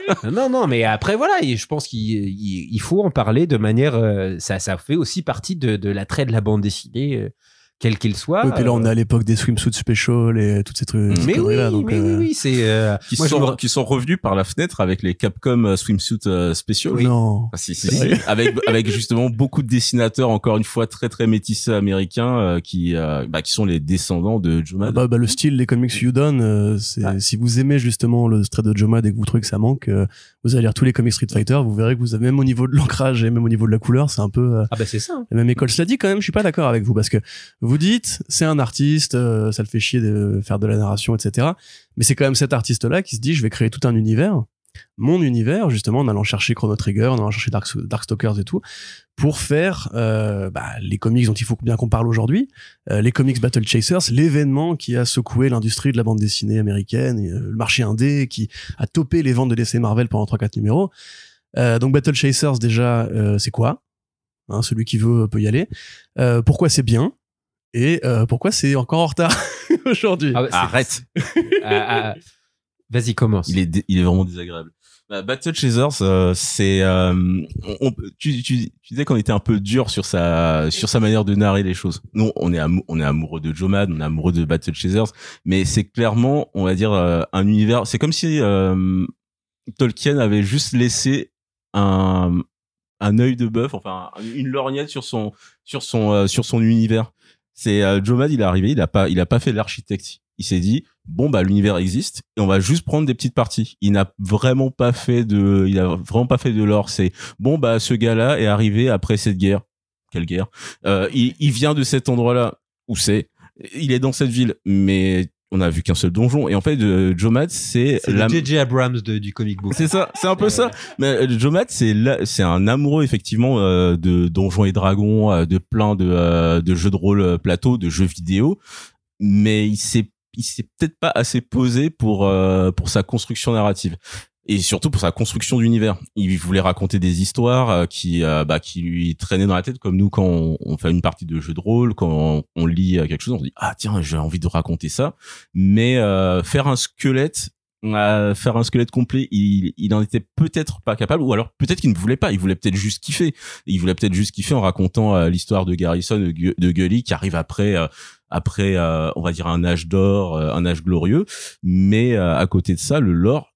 non, non, mais après voilà, je pense qu'il il- il faut en parler de manière. euh, ça, fait aussi partie de, de l'attrait de la bande dessinée, euh, quel qu'il soit. Et puis là, on est Euh, à l'époque des swimsuit special et toutes ces trucs. ces mais oui, donc, mais euh, oui, oui, c'est. euh, Qui moi, je sont me- qui sont revenus par la fenêtre avec les Capcom euh, swimsuit euh, spéciaux. Non. Ah, si, si, si. avec avec justement beaucoup de dessinateurs encore une fois très très métissés américains euh, qui euh, bah, qui sont les descendants de Joe Ah bah, bah, le style des comics You Done, euh, c'est si vous aimez justement le trait de Jomad et que vous trouvez que ça manque, euh, vous allez lire tous les comics Street Fighter, vous verrez que vous avez même au niveau de l'ancrage et même au niveau de la couleur, c'est un peu euh, Ah bah c'est ça. hein. la même école. Cela dit, quand même, je suis pas d'accord avec vous parce que vous dites c'est un artiste, euh, ça le fait chier de faire de la narration, etc. Mais c'est quand même cet artiste-là qui se dit je vais créer tout un univers, mon univers justement en allant chercher Chrono Trigger, en allant chercher Dark, Darkstalkers et tout, pour faire euh, bah, les comics dont il faut bien qu'on parle aujourd'hui, euh, les comics Battle Chasers, l'événement qui a secoué l'industrie de la bande dessinée américaine, le marché indé, qui a topé les ventes de DC Marvel pendant 3-4 numéros. Donc Battle Chasers déjà, c'est quoi Hein, Celui qui veut peut y aller. Pourquoi c'est bien? Et euh, pourquoi c'est encore en retard aujourd'hui Ah bah, Arrête, Ah, ah, Vas-y, commence. il est il est vraiment désagréable. Bah, Battle Chasers, euh, c'est euh, on, on- tu, tu, tu disais qu'on était un peu dur sur sa sur sa manière de narrer les choses. Nous, on est amou- on est amoureux de Joe Mad, on est amoureux de Battle Chasers, mais c'est clairement, on va dire, euh, un univers. C'est comme si euh, Tolkien avait juste laissé un un œil de bœuf, enfin une lorgnette sur son sur son euh, sur son univers. C'est euh, Joe Mad, il est arrivé, il a pas il a pas fait l'architecte. Il s'est dit bon bah l'univers existe et on va juste prendre des petites parties. Il n'a vraiment pas fait de il a vraiment pas fait de l'or. C'est bon bah ce gars-là est arrivé après cette guerre. Quelle guerre? Euh, il, il vient de cet endroit-là où c'est. Il est dans cette ville, mais on a vu qu'un seul donjon. Et en fait, euh, Joe Mad, c'est C'est la le J.J. Abrams de- du comic book. c'est ça, c'est un peu ça. Mais euh, Joe Matt, c'est là- c'est un amoureux effectivement euh, de Donjons et Dragons, euh, de plein de, euh, de jeux de rôle euh, plateau, de jeux vidéo, mais il s'est il s'est peut-être pas assez posé pour euh, pour sa construction narrative et surtout pour sa construction d'univers. Il voulait raconter des histoires euh, qui euh, bah, qui lui traînaient dans la tête comme nous quand on, fait une partie de jeu de rôle, quand on, lit euh, quelque chose, on dit ah tiens j'ai envie de raconter ça, mais euh, faire un squelette à faire un squelette complet, il, il en était peut-être pas capable, ou alors peut-être qu'il ne voulait pas, il voulait peut-être juste kiffer. Il voulait peut-être juste kiffer en racontant l'histoire de Garrison, de, Gu- de Gully, qui arrive après, euh, après, euh, on va dire un âge d'or, un âge glorieux. Mais à côté de ça, le lore,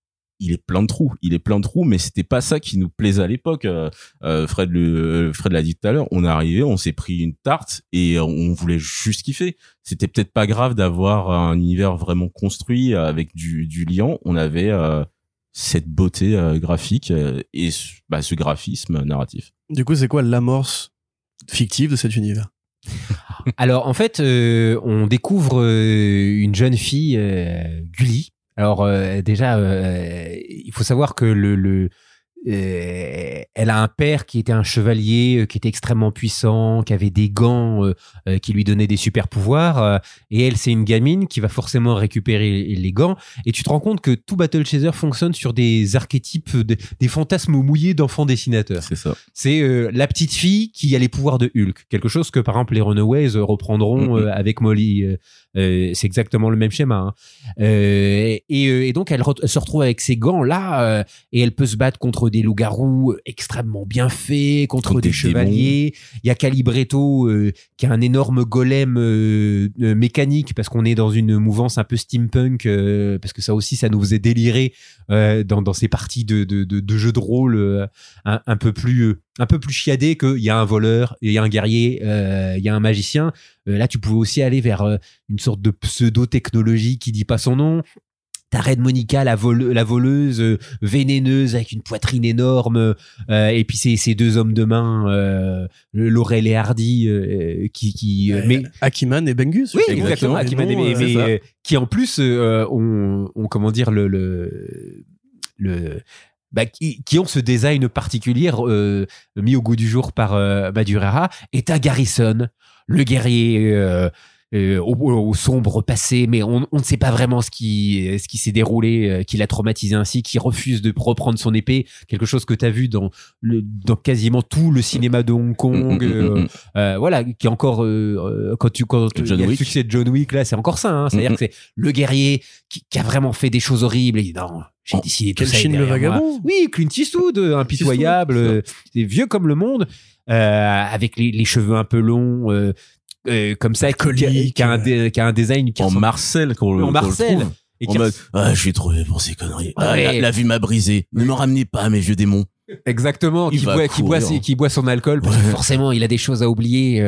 il est plein de trous. Il est plein de trous, mais c'était pas ça qui nous plaisait à l'époque. Euh, euh, Fred le, Fred l'a dit tout à l'heure. On est arrivé, on s'est pris une tarte et on voulait juste kiffer. C'était peut-être pas grave d'avoir un univers vraiment construit euh, avec du, du liant. On avait euh, cette beauté euh, graphique euh, et ce- bah, ce graphisme narratif. Du coup, c'est quoi l'amorce fictive de cet univers? Alors en fait, euh, on découvre euh, une jeune fille, euh, Gully. Alors euh, déjà, euh, il faut savoir que le, le euh, elle a un père qui était un chevalier, euh, qui était extrêmement puissant, qui avait des gants euh, qui lui donnaient des super pouvoirs. et elle, c'est une gamine qui va forcément récupérer les gants. Et tu te rends compte que tout Battle Chaser fonctionne sur des archétypes, des, des fantasmes mouillés d'enfants dessinateurs C'est ça. c'est la petite fille qui a les pouvoirs de Hulk. Quelque chose que, par exemple, les Runaways reprendront Mhm. euh, avec Molly, c'est exactement le même schéma. hein. Euh, et, euh, et donc, elle, re- elle se retrouve avec ces gants-là euh, et elle peut se battre contre des loups-garous extrêmement bien faits, contre Contre des, des chevaliers. Il y a Calibretto euh, qui a un énorme golem euh, euh, mécanique parce qu'on est dans une mouvance un peu steampunk, euh, parce que ça aussi, ça nous faisait délirer euh, dans, dans ces parties de, de, de, de jeux de rôle euh, un, un peu plus euh, un peu plus chiadé qu'il y a un voleur, il y a un guerrier, euh, il y a un magicien. Euh, là, tu pouvais aussi aller vers euh, une sorte de pseudo-technologie qui dit pas son nom. T'as Red Monica, la, vole- la voleuse vénéneuse avec une poitrine énorme, et puis ces, ces deux hommes de main, Laurel et Hardy, qui, qui mais Akiman et Bengus. oui, exactement. Les Akiman et- euh, mais, qui en plus ont, ont, comment dire le le, le bah, qui, qui ont ce design particulier euh, mis au goût du jour par euh, Madureira et t'as Garrison, le guerrier euh, euh, au, au sombre passé, mais on, on ne sait pas vraiment ce qui, ce qui s'est déroulé, euh, qui l'a traumatisé ainsi, qui refuse de reprendre son épée, quelque chose que tu as vu dans, le, dans quasiment tout le cinéma de Hong Kong, Mm, mm, mm, euh, voilà, qui est encore quand tu quand John il y a le succès de John Wick là, c'est encore ça. Hein, C'est-à-dire que c'est le guerrier qui, qui a vraiment fait des choses horribles. Et non, j'ai décidé tout ça. Chine le vagabond? Oui, Clint Eastwood, euh, impitoyable, euh, vieux comme le monde, euh, avec les, les cheveux un peu longs. euh, euh, comme ça, qui, qui a- un dé- qui a un design qui En ressemble- Marcel, qu'on le en le Marcel. trouve. et En mode, ah, je suis trouvé pour ces conneries. Ah, Ouais. la, la vie m'a brisé. Ne me ramenez pas, mes vieux démons. Exactement, qui boit, qui, boit, qui boit son alcool parce que Ouais. forcément il a des choses à oublier.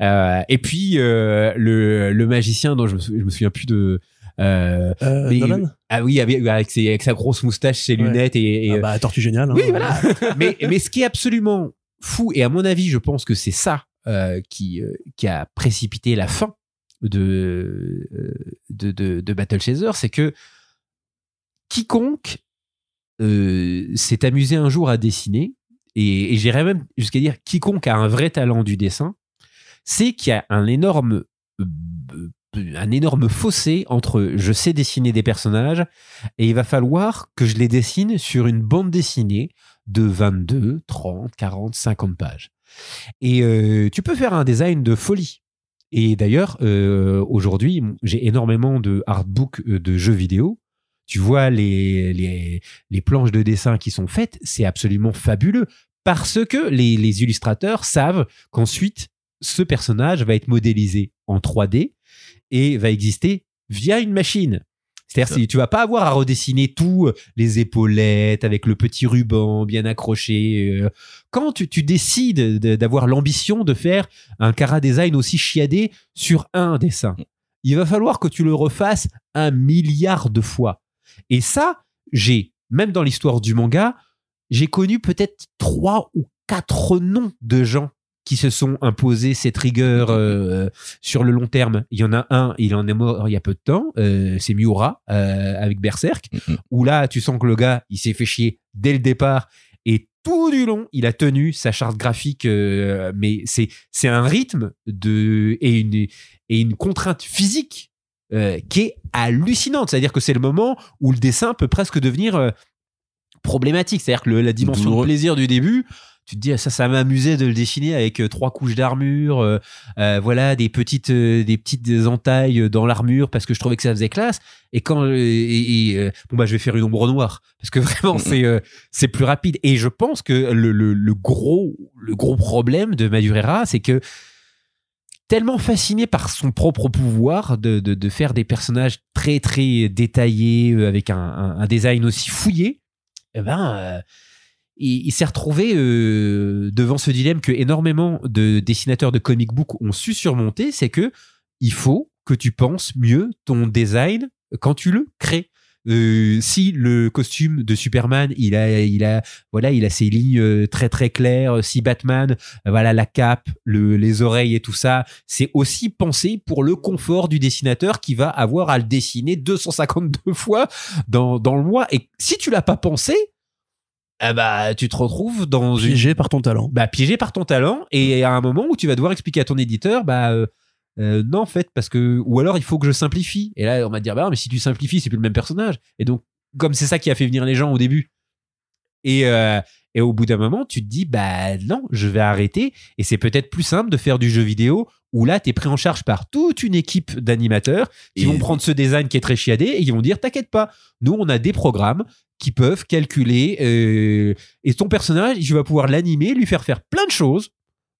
euh, et puis euh, le, le magicien dont je me, je me souviens plus de. Euh, Euh, mais- Nolan ah oui, avec, avec, ses- avec sa grosse moustache, ses Ouais. lunettes et. et, Ah bah, Tortue Géniale. hein. oui, voilà. mais, mais ce qui est absolument fou, et à mon avis, je pense que c'est ça euh, qui, euh, qui a précipité la fin de, euh, de, de, de Battle Chaser, c'est que quiconque euh, s'est amusé un jour à dessiner, et, et j'irais même jusqu'à dire quiconque a un vrai talent du dessin, c'est qu'il y a un énorme euh, un énorme fossé entre je sais dessiner des personnages et il va falloir que je les dessine sur une bande dessinée de 22, 30, 40, 50 pages. Et euh, tu peux faire un design de folie. Et d'ailleurs, euh, aujourd'hui, j'ai énormément de artbooks euh, de jeux vidéo. Tu vois les, les, planches de dessin qui sont faites, c'est absolument fabuleux. Parce que les illustrateurs savent qu'ensuite, ce personnage va être modélisé en 3D et va exister via une machine. C'est-à-dire si tu vas pas avoir à redessiner tout, euh, les épaulettes avec le petit ruban bien accroché. euh, Quand tu, tu décides de- d'avoir l'ambition de faire un cara design aussi chiadé sur un dessin, il va falloir que tu le refasses un milliard de fois. Et ça, j'ai, même dans l'histoire du manga, j'ai connu peut-être trois ou quatre noms de gens qui se sont imposés cette rigueur euh, sur le long terme. Il y en a un, il en est mort il y a peu de temps, euh, c'est Miura euh, avec Berserk, Mhm. où là, tu sens que le gars, il s'est fait chier dès le départ et tout du long, il a tenu sa charte graphique, mais c'est c'est un rythme de et une et une contrainte physique qui est hallucinante. C'est-à-dire que c'est le moment où le dessin peut presque devenir problématique. C'est-à-dire que le- la dimension de plaisir du début, tu te dis ah, ça, ça m'amusait de le dessiner avec euh, trois couches d'armure, euh, euh, voilà des petites des petites entailles dans l'armure parce que je trouvais que ça faisait classe. Et quand et, et, bon bah je vais faire une ombre noire parce que vraiment c'est euh, c'est plus rapide. Et je pense que le, le, le gros le gros problème de Madureira, c'est que tellement fasciné par son propre pouvoir de, de, de faire des personnages très très détaillés avec un, un, un design aussi fouillé, eh ben, euh, il, il s'est retrouvé euh, devant ce dilemme que énormément de dessinateurs de comic book ont su surmonter, c'est que il faut que tu penses mieux ton design quand tu le crées. Euh, si le costume de Superman, il a, il a, voilà, il a ses lignes euh, très très claires. Si Batman, voilà, la cape, le, les oreilles et tout ça, c'est aussi pensé pour le confort du dessinateur qui va avoir à le dessiner 252 fois dans, dans le mois. Et si tu l'as pas pensé, eh bah, tu te retrouves dans une Piégé par ton talent. bah, piégé par ton talent et à un moment où tu vas devoir expliquer à ton éditeur bah euh, euh, non en fait parce que ou alors il faut que je simplifie et là on va te dire bah non, mais si tu simplifies c'est plus le même personnage et donc comme c'est ça qui a fait venir les gens au début Et, euh, et au bout d'un moment, tu te dis, bah non, je vais arrêter. Et c'est peut-être plus simple de faire du jeu vidéo où là, tu es pris en charge par toute une équipe d'animateurs qui Et- vont prendre ce design qui est très chiadé et qui vont dire, t'inquiète pas, nous, on a des programmes qui peuvent calculer euh, et ton personnage, tu vas pouvoir l'animer, lui faire faire plein de choses,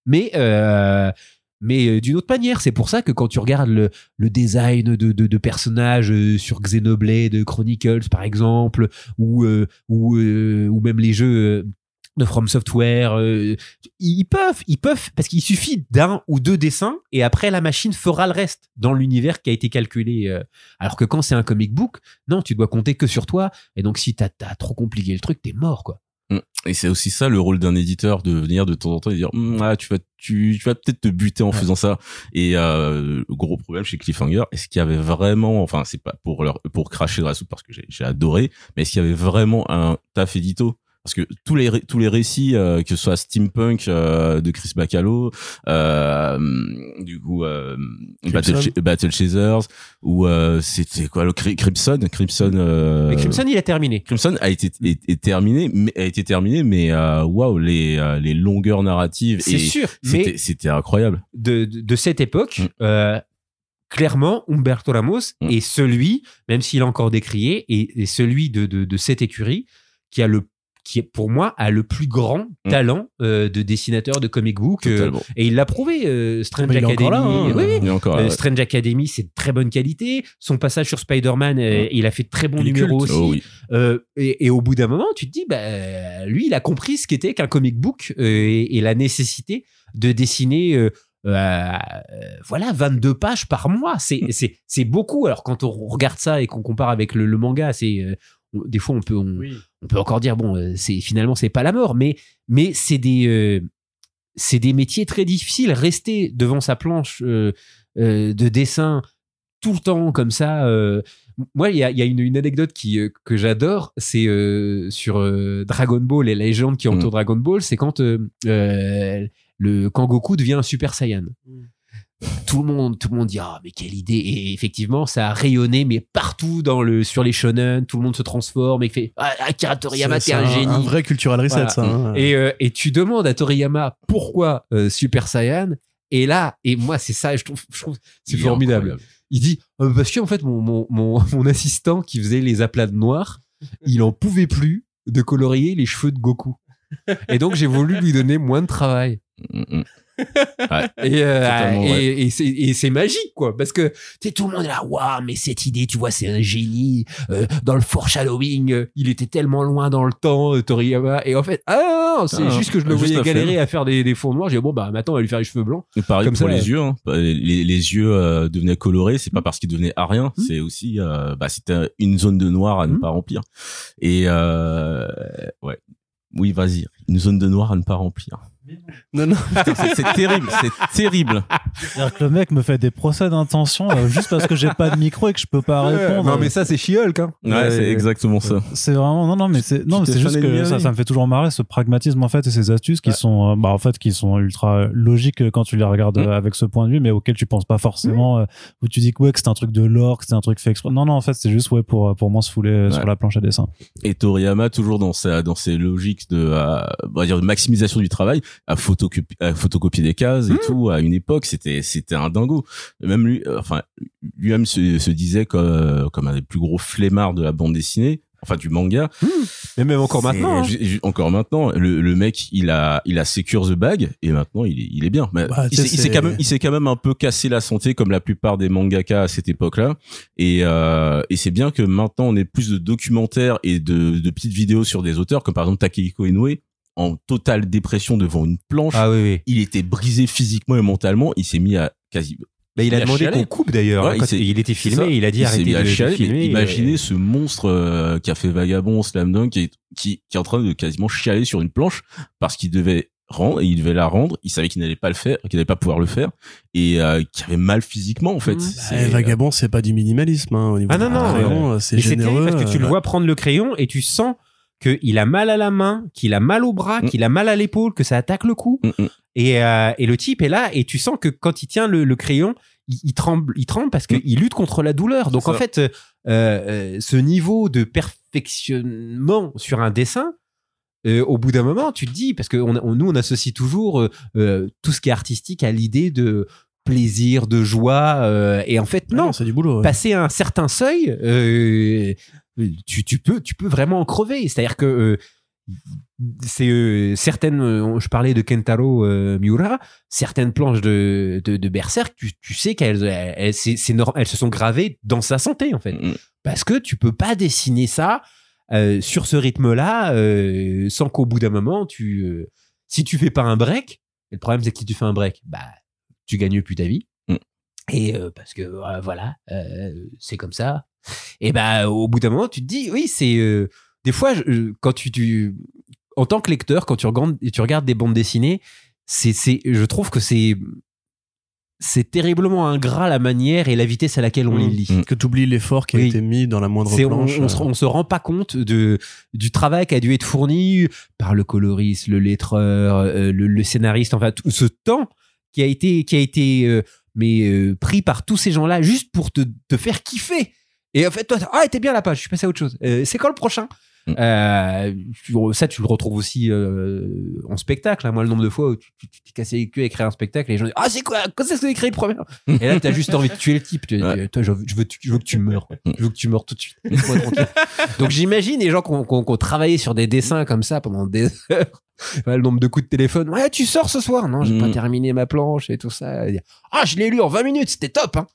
mais euh, mais euh, d'une autre manière. C'est pour ça que quand tu regardes le, le design de, de, de personnages sur Xenoblade Chronicles par exemple, ou ou ou même les jeux de From Software, euh, ils peuvent, ils peuvent, parce qu'il suffit d'un ou deux dessins et après la machine fera le reste dans l'univers qui a été calculé. euh. Alors que quand c'est un comic book, non, tu dois compter que sur toi. Et donc si t'as as trop compliqué le truc, t'es mort quoi. Et c'est aussi ça le rôle d'un éditeur de venir de temps en temps et dire Hum, ah, tu vas tu, tu vas peut-être te buter en Ouais. faisant ça. Et euh, le gros problème chez Cliffhanger, est-ce qu'il y avait vraiment, enfin c'est pas pour leur pour cracher dans la soupe parce que j'ai adoré, mais est-ce qu'il y avait vraiment un taf édito? Parce que tous les tous les récits euh, que ce soit steampunk euh, de Chris Bacalo euh, du coup euh, Battle, Crimson. Ch- Battle Chasers ou euh, c'était quoi le Cri- Crimson Crimson euh, Mais Crimson, il a terminé. Crimson a été est, est terminé mais a été terminé mais waouh les euh, les longueurs narratives C'est et sûr, c'était incroyable de, de, de cette époque, Mm. euh, clairement, Humberto Ramos Mm. est celui, même s'il est encore décrié, est, est celui de, de, de cette écurie qui a le qui est pour moi a le plus grand Mm. talent euh, de dessinateur de comic book euh, et il l'a prouvé euh, Strange il Academy là, hein. oui, oui. il est encore là, ouais. Strange Academy c'est de très bonne qualité son passage sur Spider-Man euh, Mm. il a fait de très bons numéros aussi Oh oui. euh, et, et au bout d'un moment, tu te dis, bah, lui, il a compris ce qu'était qu'un comic book euh, et, et la nécessité de dessiner, euh, euh, euh, voilà, 22 pages par mois. C'est, c'est, c'est beaucoup. Alors, quand on regarde ça et qu'on compare avec le, le manga, c'est, euh, des fois, on peut, on, on peut encore dire, bon, euh, c'est, finalement, c'est pas la mort, mais, mais c'est des, euh, c'est des métiers très difficiles. Rester devant sa planche euh, euh, de dessin tout le temps comme ça. euh, moi, il y a, il y a une, une anecdote qui, euh, que j'adore, c'est euh, sur euh, Dragon Ball et la légende qui entoure Mm. Dragon Ball, c'est quand euh, euh, le quand Goku devient un Super Saiyan. Tout le monde, tout le monde dit ah mais quelle idée et effectivement ça a rayonné mais partout dans le sur les shonen tout le monde se transforme et fait ah, Akira Toriyama C'est- t'es un c'est génie Un vrai cultural reset, Voilà. ça. hein. et, euh, et tu demandes à Toriyama pourquoi euh, Super Saiyan et là et moi c'est ça je trouve, je trouve c'est formidable incroyable. il dit Euh, parce qu'en fait mon, mon, mon, mon assistant qui faisait les aplats de noir il en pouvait plus de colorier les cheveux de Goku et donc j'ai voulu lui donner moins de travail Et, euh, et, et c'est et c'est magique quoi parce que tout le monde est là waouh mais cette idée tu vois c'est un génie euh, dans le foreshadowing euh, il était tellement loin dans le temps euh, Toriyama et en fait ah c'est Ah, juste que je le juste voyais galérer à faire des, des fonds noirs j'ai dit bon bah maintenant on va lui faire les cheveux blancs Et pareil Comme pour ça, les yeux hein. les, les yeux euh, devenaient colorés c'est pas Mm. parce qu'ils devenaient ariens Mm. c'est aussi euh, bah c'était une zone de noir à ne Mm. pas remplir et euh, ouais oui vas-y une zone de noir à ne pas remplir Non, non. C'est terrible c'est terrible C'est-à-dire que le mec me fait des procès d'intention euh, juste parce que j'ai pas de micro et que je peux pas répondre. ça c'est She-Hulk hein. ouais c'est exactement ça C'est vraiment non non mais c'est non mais c'est juste que ça, ça me fait toujours marrer ce pragmatisme en fait et ces astuces qui Ouais. sont euh, bah en fait qui sont ultra logiques quand tu les regardes Mm. euh, avec ce point de vue mais auxquels tu penses pas forcément euh, où tu dis que ouais que c'est un truc de lore que c'est un truc fait exprès non non en fait c'est juste ouais pour pour moi se fouler sur la planche à dessin et Toriyama toujours dans sa dans ses logiques de euh, on va dire de maximisation du travail à photocopier à photocopier des cases Mmh. et tout à une époque c'était c'était un dingo. Même lui euh, enfin lui-même se, se disait comme comme un des plus gros flemmards de la bande dessinée enfin du manga. Mais même encore maintenant hein. encore maintenant le, le mec il a il a secure the bag et maintenant il est, il est bien. Mais Bah, il s'est quand même il s'est quand même un peu cassé la santé comme la plupart des mangaka à cette époque-là. Et euh, et c'est bien que maintenant on ait plus de documentaires et de de petites vidéos sur des auteurs comme par exemple Takehiko Inoue en totale dépression devant une planche ah oui oui il était brisé physiquement et mentalement il s'est mis à quasi Mais il a Il a demandé qu'on coupe d'ailleurs. Ouais, hein, il était filmé, il a dit Il arrêtez de, chialer, filmer. imaginez euh, ce monstre euh, qui a fait Vagabond Slam Dunk qui, est- qui, qui est en train de quasiment chialer sur une planche parce qu'il devait rendre et il devait la rendre il savait qu'il n'allait pas le faire qu'il n'allait pas pouvoir le faire et euh, qui avait mal physiquement en fait. C'est- Eh, Vagabond, c'est pas du minimalisme. Hein, au niveau Ah non, non, crayon, c'est Mais c'est terrible généreux. parce que tu le vois prendre le crayon et tu sens qu'il a mal à la main, qu'il a mal au bras, Mm. qu'il a mal à l'épaule, que ça attaque le cou. Mm, mm. Et, euh, et le type est là et tu sens que quand il tient le, le crayon, il, il tremble, il tremble parce qu'il lutte contre la douleur. Donc en fait, euh, euh, ce niveau de perfectionnement sur un dessin, euh, au bout d'un moment, tu te dis, parce que on, on- nous, on associe toujours euh, tout ce qui est artistique à l'idée de plaisir, de joie, euh, et en fait, non. Ah, c'est du boulot. ouais. Passer un certain seuil, tu, tu peux, tu peux vraiment en crever. C'est-à-dire que euh, c'est euh, certaines, euh, je parlais de Kentaro Miura, certaines planches de, de, de Berserk, tu, tu sais qu'elles elles, elles- c'est- c'est nor- elles se sont gravées dans sa santé en fait. Mm. Parce que tu peux pas dessiner ça sur ce rythme-là sans qu'au bout d'un moment, tu, si tu fais pas un break, et le problème c'est que si tu fais un break, bah tu gagnes plus ta vie. Mm. Et parce que voilà, c'est comme ça. Et bah au bout d'un moment, tu te dis oui, c'est euh, des fois je- quand tu, tu en tant que lecteur, quand tu regardes, tu regardes des bandes dessinées, c'est, c'est, je trouve que c'est, c'est terriblement ingrat la manière et la vitesse à laquelle on les Mm. lit. Mm. Que tu oublies l'effort qui a été mis dans la moindre C'est, on, planche. on se, euh, on se rend pas compte de, du travail qui a dû être fourni par le coloriste, le lettreur, euh, le, le scénariste, enfin tout ce temps qui a été, qui a été euh, mais, euh, pris par tous ces gens-là juste pour te, te faire kiffer. Et en fait, toi, ah, t'es bien la page, je suis passé à autre chose. Euh, c'est quand le prochain? Mm. Euh, tu- Ça, tu le retrouves aussi euh, en spectacle. hein. Moi, le nombre de fois où tu t'es cassé les culs à écrire un spectacle, et les gens disent Ah, c'est quoi? Quand est-ce que tu écrit le premier? Et là, t'as juste envie de tuer le type. Tu dis, Ouais. Toi, je veux, je veux, je veux que tu meurs. Je veux que tu meurs tout de suite. Donc, j'imagine les gens qui ont, qui ont- qui ont travaillé sur des dessins comme ça pendant des heures. Le nombre de coups de téléphone. Ouais, tu sors ce soir. Non, j'ai Mm. pas terminé ma planche et tout ça. Et Ah, je l'ai lu en 20 minutes. C'était top. Hein.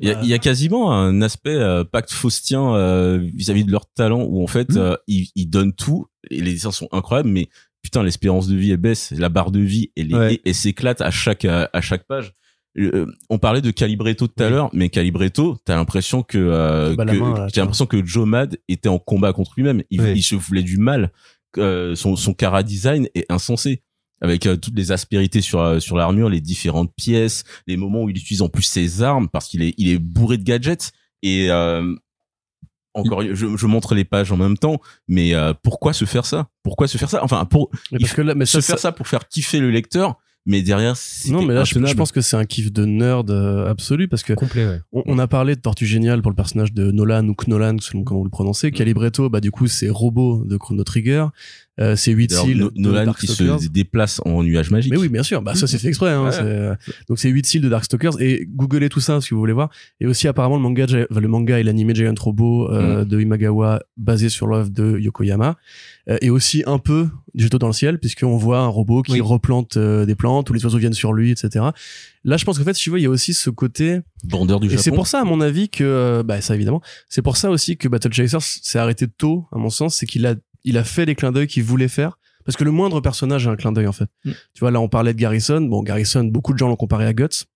Il y, a, il y a quasiment un aspect euh, pacte faustien euh, vis-à-vis de leur talent où en fait Mm. euh, ils, ils donnent tout et les dessins sont incroyables mais putain l'espérance de vie elle baisse la barre de vie elle, Ouais. elle s'éclate à chaque à, chaque page Euh, on parlait de Calibretto tout à l'heure mais Calibretto t'as l'impression que, euh, Bah, j'ai l'impression que Joe Mad était en combat contre lui-même il se voulait du mal Euh, son son cara design est insensé. Avec euh, toutes les aspérités sur euh, sur l'armure, les différentes pièces, les moments où il utilise en plus ses armes parce qu'il est il est bourré de gadgets. Et euh, encore je, je montre les pages en même temps mais euh, pourquoi se faire ça? Pourquoi se faire ça? Enfin pour mais il parce que là, mais se ça, faire ça pour faire kiffer le lecteur mais derrière c'est Non, mais là, je, je pense que c'est un kiff de nerd euh, absolu parce que Complet, ouais. on, on a parlé de Tortue Géniale pour le personnage de Nolan ou Knolan, selon comment vous le prononcez. Calibretto, bah, du coup, c'est Robot de Chrono Trigger. Euh, c'est 8 D'ailleurs, Seal No- de Nolan qui se déplace en nuage magique. Mais oui, bien sûr. Bah, ça, c'est fait exprès. Hein, Ouais. euh, Donc, c'est 8 Seal de Darkstalkers. Et googlez tout ça si vous voulez voir. Et aussi, apparemment, le manga, le manga et l'animé Giant Robot euh, de Imagawa, basé sur l'œuvre de Yokoyama. Euh, et aussi un peu du jeton dans le ciel, puisqu'on voit un robot qui Oui. replante euh, des plantes, où les oiseaux viennent sur lui, etc. Là, je pense qu'en fait, si tu veux, il y a aussi ce côté Bandeur du et Japon. c'est pour ça, à mon avis, que euh, bah ça évidemment, c'est pour ça aussi que Battle Chasers s'est arrêté tôt, à mon sens, c'est qu'il a il a fait les clins d'œil qu'il voulait faire. Parce que le moindre personnage a un clin d'œil en fait. Mm. Tu vois, là on parlait de Garrison. Bon, Garrison, beaucoup de gens l'ont comparé à Guts.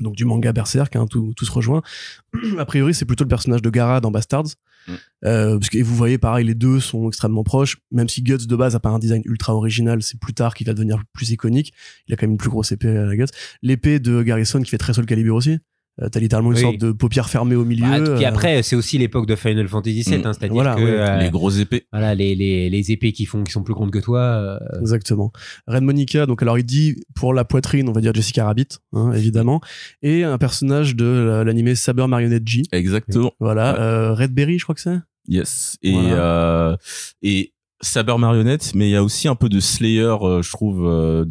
Donc du manga Berserk, hein, tout, tout se rejoint. a priori, c'est plutôt le personnage de Gara dans Bastards. Mm. Euh, parce que et vous voyez, pareil, les deux sont extrêmement proches. Même si Guts de base a pas un design ultra original, c'est plus tard qu'il va devenir plus iconique. Il a quand même une plus grosse épée à la Guts. L'épée de Garrison qui fait très Soul Calibur aussi. Euh, T'as littéralement une Oui. sorte de paupière fermée au milieu. Bah, puis euh, après, c'est aussi l'époque de Final Fantasy VII, Mm. hein, c'est-à-dire Voilà, que oui. euh, les grosses épées. voilà, les, les, les épées qui font qui sont plus grandes que toi. euh, Exactement. Red Monica, donc alors il dit pour la poitrine, on va dire Jessica Rabbit, hein, évidemment, et un personnage de la- l'animé Saber Marionette G. Exactement. Voilà, Ouais. euh, Red Berry, je crois que c'est. Yes. Et Voilà. euh, et Saber marionnette, mais il y a aussi un peu de Slayer, euh, je trouve, euh,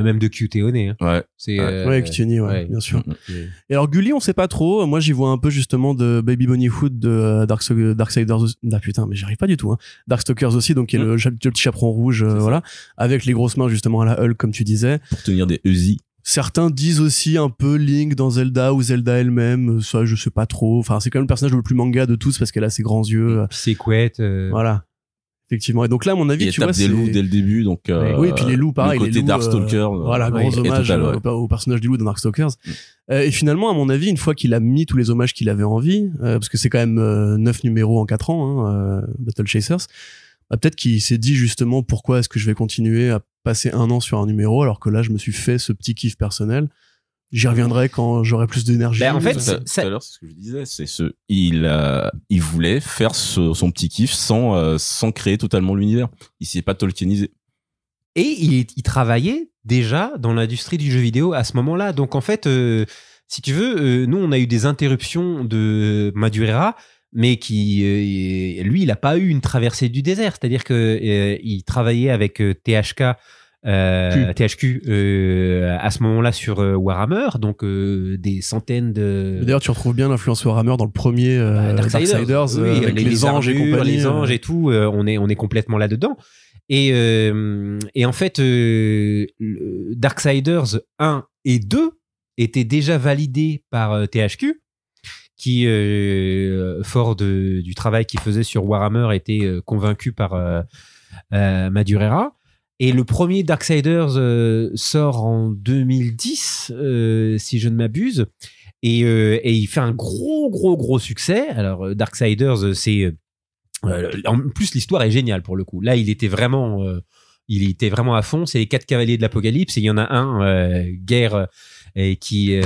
dedans. même de QTONE. Hein. Ouais. C'est Ouais. euh, ouais, Kutuni, ouais, ouais. bien sûr. Mm, Et alors Gully, on sait pas trop. Moi, j'y vois un peu justement de Baby Bonnie Hood de euh, Dark Darksiders. Ah putain, mais j'arrive pas du tout. Hein. Darkstalkers aussi, donc qui est le, cha- le petit chaperon rouge, euh, voilà, avec les grosses mains justement à la Hulk, comme tu disais. Pour tenir des Uzi. Certains disent aussi un peu Link dans Zelda ou Zelda elle-même. Ça, je sais pas trop. Enfin, c'est quand même le personnage le plus manga de tous parce qu'elle a ses grands yeux. Puis c'est couette. euh, Voilà. Effectivement. Et donc là, à mon Et avis, elle tu vois, des loups dès le début, donc. euh, oui, puis les loups, pareil. Le côté les loups, Darkstalker. euh, euh, voilà, ouais, gros est hommage total, ouais. au, au personnage du loup dans Darkstalkers. Mm. Euh, et finalement, à mon avis, une fois qu'il a mis tous les hommages qu'il avait envie, euh, parce que c'est quand même euh, neuf numéros en quatre ans, hein, euh, Battle Chasers, bah, peut-être qu'il s'est dit justement pourquoi est-ce que je vais continuer à passer un an sur un numéro alors que là, je me suis fait ce petit kiff personnel. J'y reviendrai quand j'aurai plus d'énergie. Ben, en fait, Tout à- c'est- tout ça- à l'heure, c'est ce que je disais, c'est ce, il, euh, il voulait faire ce- son petit kiff sans, euh, sans créer totalement l'univers. Il s'est pas tolkienisé. Et il, il travaillait déjà dans l'industrie du jeu vidéo à ce moment-là. Donc en fait, euh, si tu veux, euh, nous on a eu des interruptions de Madureira mais qui, euh, lui, il n'a pas eu une traversée du désert. C'est-à-dire que euh, il travaillait avec euh, THK. Euh, THQ euh, à ce moment-là sur euh, Warhammer, donc euh, des centaines de D'ailleurs, tu retrouves bien l'influence Warhammer dans le premier euh, bah, Darksiders, Oui, euh, avec les, anges et compagnie. les anges euh. et tout, euh, on est on est complètement là dedans. Et euh, et en fait, euh, Darksiders 1 et 2 étaient déjà validés par euh, THQ, qui euh, fort de, du travail qu'il faisait sur Warhammer était euh, convaincu par euh, euh, Madureira. Et le premier Darksiders euh, sort en 2010, euh, si je ne m'abuse. Et, euh, et il fait un gros, gros, gros succès. Alors, euh, Darksiders, c'est. en plus, l'histoire est géniale pour le coup. Là, il était vraiment. il était vraiment à fond. C'est les quatre cavaliers de l'Apocalypse. Et il y en a un, Guerre, qui.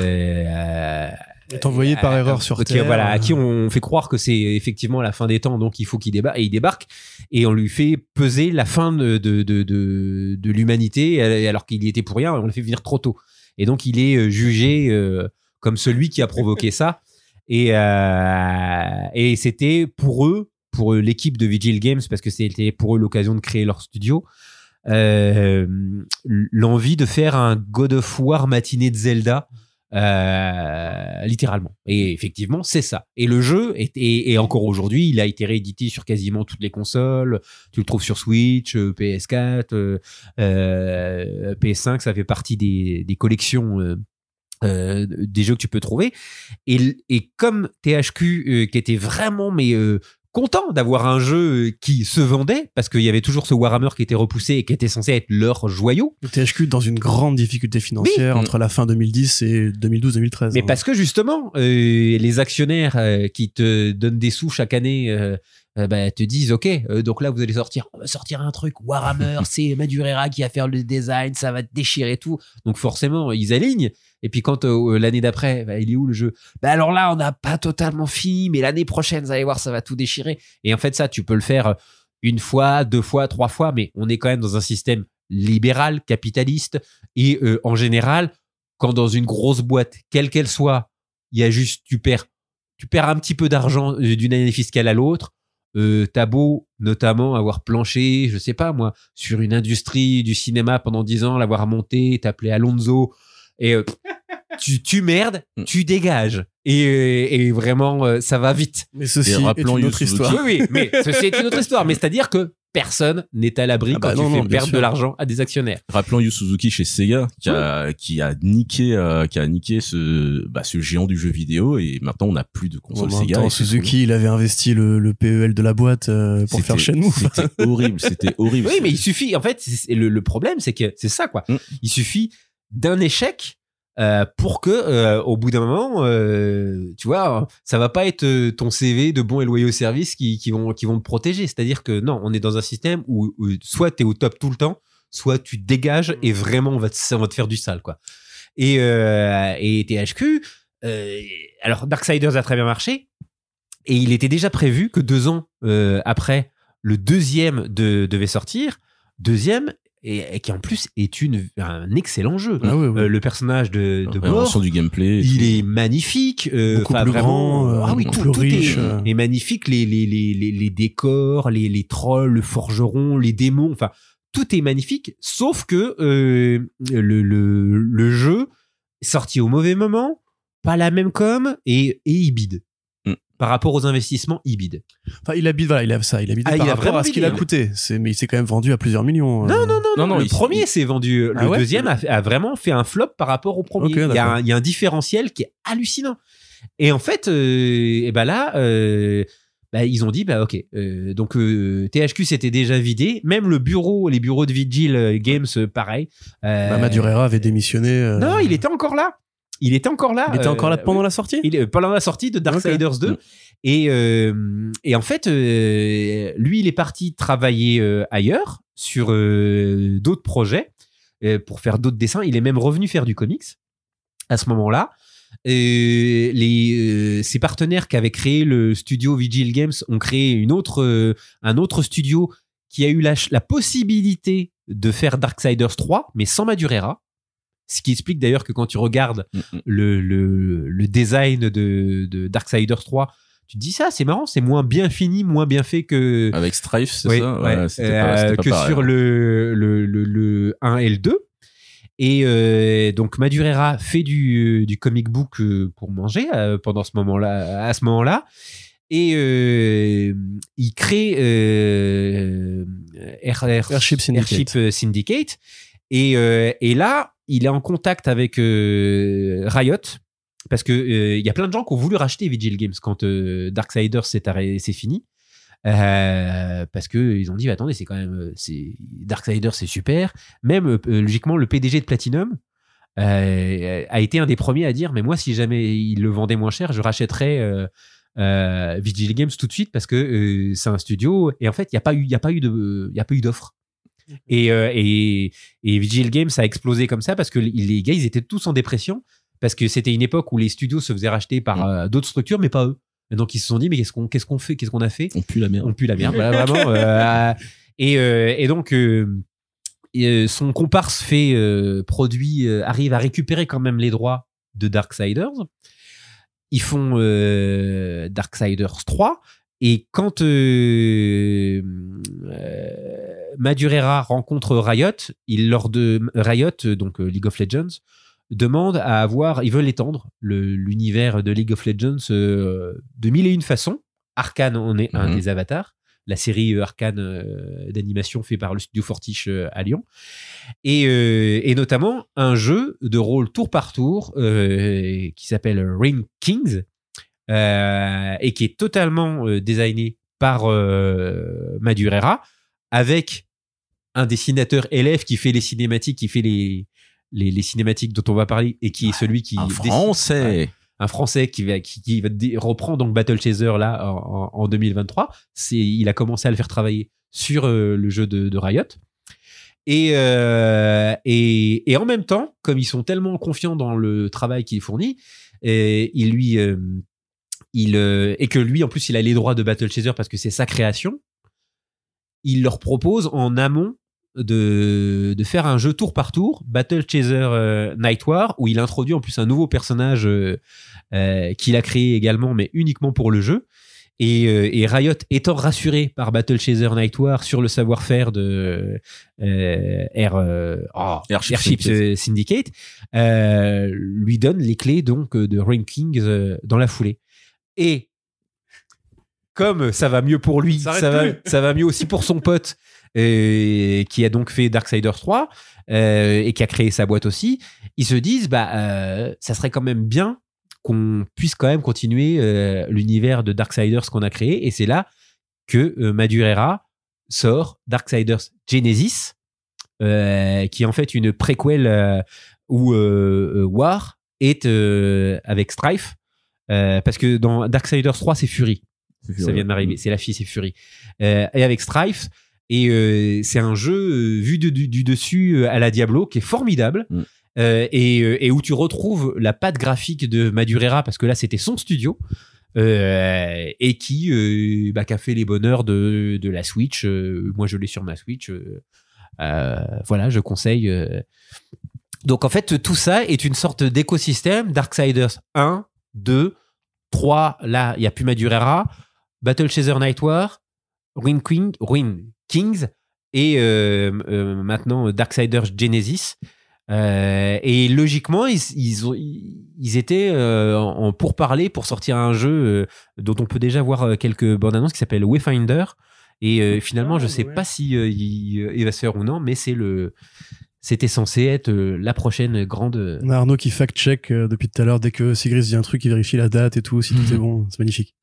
Euh, euh, Est envoyé par euh, erreur sur qui- Terre. Voilà, à qui on fait croire que c'est effectivement la fin des temps, donc il faut qu'il débarque. Et il débarque. Et on lui fait peser la fin de, de, de, de, de l'humanité, alors qu'il y était pour rien. On le fait venir trop tôt. Et donc, il est euh, jugé euh, comme celui qui a provoqué ça. Et, euh, et c'était pour eux, pour l'équipe de Vigil Games, parce que c'était pour eux l'occasion de créer leur studio, euh, l'envie de faire un God of War matinée de Zelda. Euh, littéralement. Et effectivement, c'est ça. Et le jeu, est, et, encore aujourd'hui, il a été réédité sur quasiment toutes les consoles. Tu le trouves sur Switch, euh, PS4, euh, euh, PS5, ça fait partie des, des collections euh, euh, des jeux que tu peux trouver. Et, et comme THQ, euh, qui était vraiment mais euh, content d'avoir un jeu qui se vendait, parce qu'il y avait toujours ce Warhammer qui était repoussé et qui était censé être leur joyau. Le THQ dans une grande difficulté financière Oui. entre la fin 2010 et 2012-2013. Mais hein. parce que justement, euh, les actionnaires euh, qui te donnent des sous chaque année euh, bah, te disent ok, donc là vous allez sortir, on va sortir un truc Warhammer, c'est Madureira qui va faire le design, ça va te déchirer tout. Donc forcément ils alignent. Et puis quand euh, l'année d'après, bah, il est où le jeu? Bah alors là on n'a pas totalement fini, mais l'année prochaine vous allez voir ça va tout déchirer. Et en fait ça tu peux le faire une fois, deux fois, trois fois, mais on est quand même dans un système libéral, capitaliste, et euh, en général quand dans une grosse boîte, quelle qu'elle soit, il y a juste, tu perds, tu perds un petit peu d'argent euh, d'une année fiscale à l'autre. Euh, T'as beau notamment avoir planché, je sais pas moi, sur une industrie du cinéma pendant dix ans, l'avoir monté, t'appeler Alonso, et euh, tu, tu merdes, Mm. tu dégages. Et, euh, et vraiment, euh, ça va vite. Mais ceci Et est rappelons une autre histoire. Oui, oui, mais ceci est une autre histoire. Mais c'est-à-dire que personne n'est à l'abri Ah bah quand non, tu non, fais bien perdre sûr. de l'argent à des actionnaires. Rappelons Yu Suzuki chez Sega qui a qui a niqué euh, qui a niqué ce bah, ce géant du jeu vidéo et maintenant on n'a plus de console même Sega. temps, Suzuki, il avait investi le, le PEL de la boîte euh, pour faire Shenmue. C'était horrible, c'était horrible. Oui, mais il suffit. En fait, c'est- le, le problème, c'est que c'est ça, quoi. Mm. Il suffit d'un échec euh, pour que, euh, au bout d'un moment, euh, tu vois, ça va pas être ton CV de bons et loyaux services qui, qui vont qui vont te protéger. C'est-à-dire que non, on est dans un système où, où soit tu es au top tout le temps, soit tu dégages et vraiment on va te, ça va te faire du sale, quoi. Et, et THQ, alors Darksiders a très bien marché. Et il était déjà prévu que deux ans après, le deuxième de- devait sortir. Deuxième, et, et qui en plus est une, un excellent jeu. Ah. Euh, le personnage de, de du gameplay. il tout. est magnifique. euh, Beaucoup plus vraiment, grand, euh, ah oui, tout, plus tout riche, est, euh. est magnifique. Les, les, les, les, les décors, les, les trolls, le forgeron, les démons, enfin, tout est magnifique. Sauf que euh, le, le, le jeu est sorti au mauvais moment, pas la même com et, et il bide. Par rapport aux investissements, il bide. Enfin, il habite, voilà, il a ça, il habite Ah, par il a rapport vraiment à ce qu'il a bidé, coûté. C'est, mais il s'est quand même vendu à plusieurs millions. euh. Non, non, non, Non, non, le il- premier il- s'est vendu. Le Ah ouais deuxième a, a vraiment fait un flop par rapport au premier. Il, y a un, il y a un différentiel qui est hallucinant. Et en fait, euh, et ben là, euh, bah, ils ont dit, bah ok, euh, donc euh, THQ s'était déjà vidé. Même le bureau, les bureaux de Vigil Games, pareil. Euh, Bah, Madureira avait démissionné. euh, Non, il était encore là. Il était encore là. il était encore là euh, pendant la sortie il est pendant la sortie de Darksiders 2. Mm. Et, euh, et en fait, euh, lui, il est parti travailler euh, ailleurs sur euh, d'autres projets euh, pour faire d'autres dessins. Il est même revenu faire du comics à ce moment-là. Et les, euh, ses partenaires qui avaient créé le studio Vigil Games ont créé une autre, euh, un autre studio qui a eu la, la possibilité de faire Darksiders 3, mais sans Madureira. Ce qui explique d'ailleurs que quand tu regardes Mm, mm. le, le, le design de, de Darksiders 3, tu te dis ça, c'est marrant, c'est moins bien fini, moins bien fait que Avec Strife, c'est ça ouais, c'était euh, pas, que pareil. sur le, le, le, le 1 et le 2. Et euh, donc Madureira fait du, du comic book euh, pour manger euh, pendant ce moment-là, à ce moment-là. Et euh, il crée euh, Air- Air- Airship Syndicate. Airship, Syndicate. Et, euh, et là, il est en contact avec euh, Riot. Parce que euh, il y a plein de gens qui ont voulu racheter Vigil Games quand euh, Darksiders s'est c'est fini. Euh, parce que ils ont dit attendez c'est quand même euh, Darksiders c'est super même euh, logiquement le PDG de Platinum euh, a été un des premiers à dire mais moi si jamais il le vendait moins cher je rachèterais euh, euh, Vigil Games tout de suite parce que euh, c'est un studio et en fait il n'y a pas eu il a eu de il a pas eu d'offre et, euh, et et Vigil Games a explosé comme ça parce que les gars ils étaient tous en dépression parce que c'était une époque où les studios se faisaient racheter par euh, d'autres structures mais pas eux et donc ils se sont dit mais qu'est-ce qu'on qu'est-ce qu'on fait qu'est-ce qu'on a fait? On pue la merde. on pue la merde, voilà, vraiment. euh, et, et donc, son comparse fait produit arrive à récupérer quand même les droits de Darksiders. Ils font euh, Darksiders 3. Et quand euh, euh, Madureira rencontre Riot, il leur de Riot, donc euh, League of Legends, demande à avoir, ils veulent étendre l'univers de League of Legends euh, de mille et une façons. Arcane en est un Mhm. des avatars. La série Arcane euh, d'animation fait par le studio Fortiche euh, à Lyon. Et, et notamment un jeu de rôle tour par tour qui s'appelle Ring Kings et qui est totalement euh, designé par euh, Madureira avec un dessinateur élève qui fait les cinématiques, qui fait les, les, les cinématiques dont on va parler et qui est celui qui Un dessine- français. un français qui va qui, qui va reprend donc Battle Chaser là en, en- en 2023 c'est il a commencé à le faire travailler sur euh, le jeu de, de Riot. Et, euh, et et en même temps comme ils sont tellement confiants dans le travail qu'il fournit et il lui euh, il euh, et que lui en plus il a les droits de Battle Chaser parce que c'est sa création il leur propose en amont de, de faire un jeu tour par tour, Battle Chaser euh, Night War, où il introduit en plus un nouveau personnage euh, euh, qu'il a créé également, mais uniquement pour le jeu. Et, et Riot étant rassuré par Battle Chaser Night War sur le savoir-faire de euh, Air, oh, Airship Airship Syndicate. Euh, lui donne les clés donc de Ring Kings euh, dans la foulée. Et comme ça va mieux pour lui, Ça va, plus. ça va mieux aussi pour son pote, euh, qui a donc fait Darksiders 3 euh, et qui a créé sa boîte aussi, ils se disent bah euh, ça serait quand même bien qu'on puisse quand même continuer l'univers de Darksiders qu'on a créé et c'est là que Madureira sort Darksiders Genesis qui est en fait une préquelle euh, où War est avec Strife euh, parce que dans Darksiders 3 c'est Fury ça vient d'arriver. C'est la fille, c'est Fury. Euh, et avec Strife. Et euh, c'est un jeu vu de- du, du dessus à la Diablo qui est formidable. Mm. Et, et où tu retrouves la patte graphique de Madureira parce que là c'était son studio euh, et qui, euh, bah, qui a fait les bonheurs de, de la Switch. Euh, moi je l'ai sur ma Switch. Voilà, je conseille. Donc en fait tout ça est une sorte d'écosystème. Darksiders 1, 2, 3, là il n'y a plus Madureira. Battle Chaser Night War, Ruin, King, Ruin Kings et euh, euh, maintenant Darksiders Genesis. Euh, et logiquement, ils, ils, ont- ils étaient euh, en, pourparlers pour sortir un jeu euh, dont on peut déjà voir quelques bandes annonces qui s'appelle Wayfinder. Et finalement, Ah, je sais ouais. pas si il, il va se faire ou non, mais c'est le, c'était censé être euh, la prochaine grande. On a Arnaud qui fact-check euh, depuis tout à l'heure. Dès que Sigris dit un truc, il vérifie la date et tout, si tout est bon. C'est magnifique.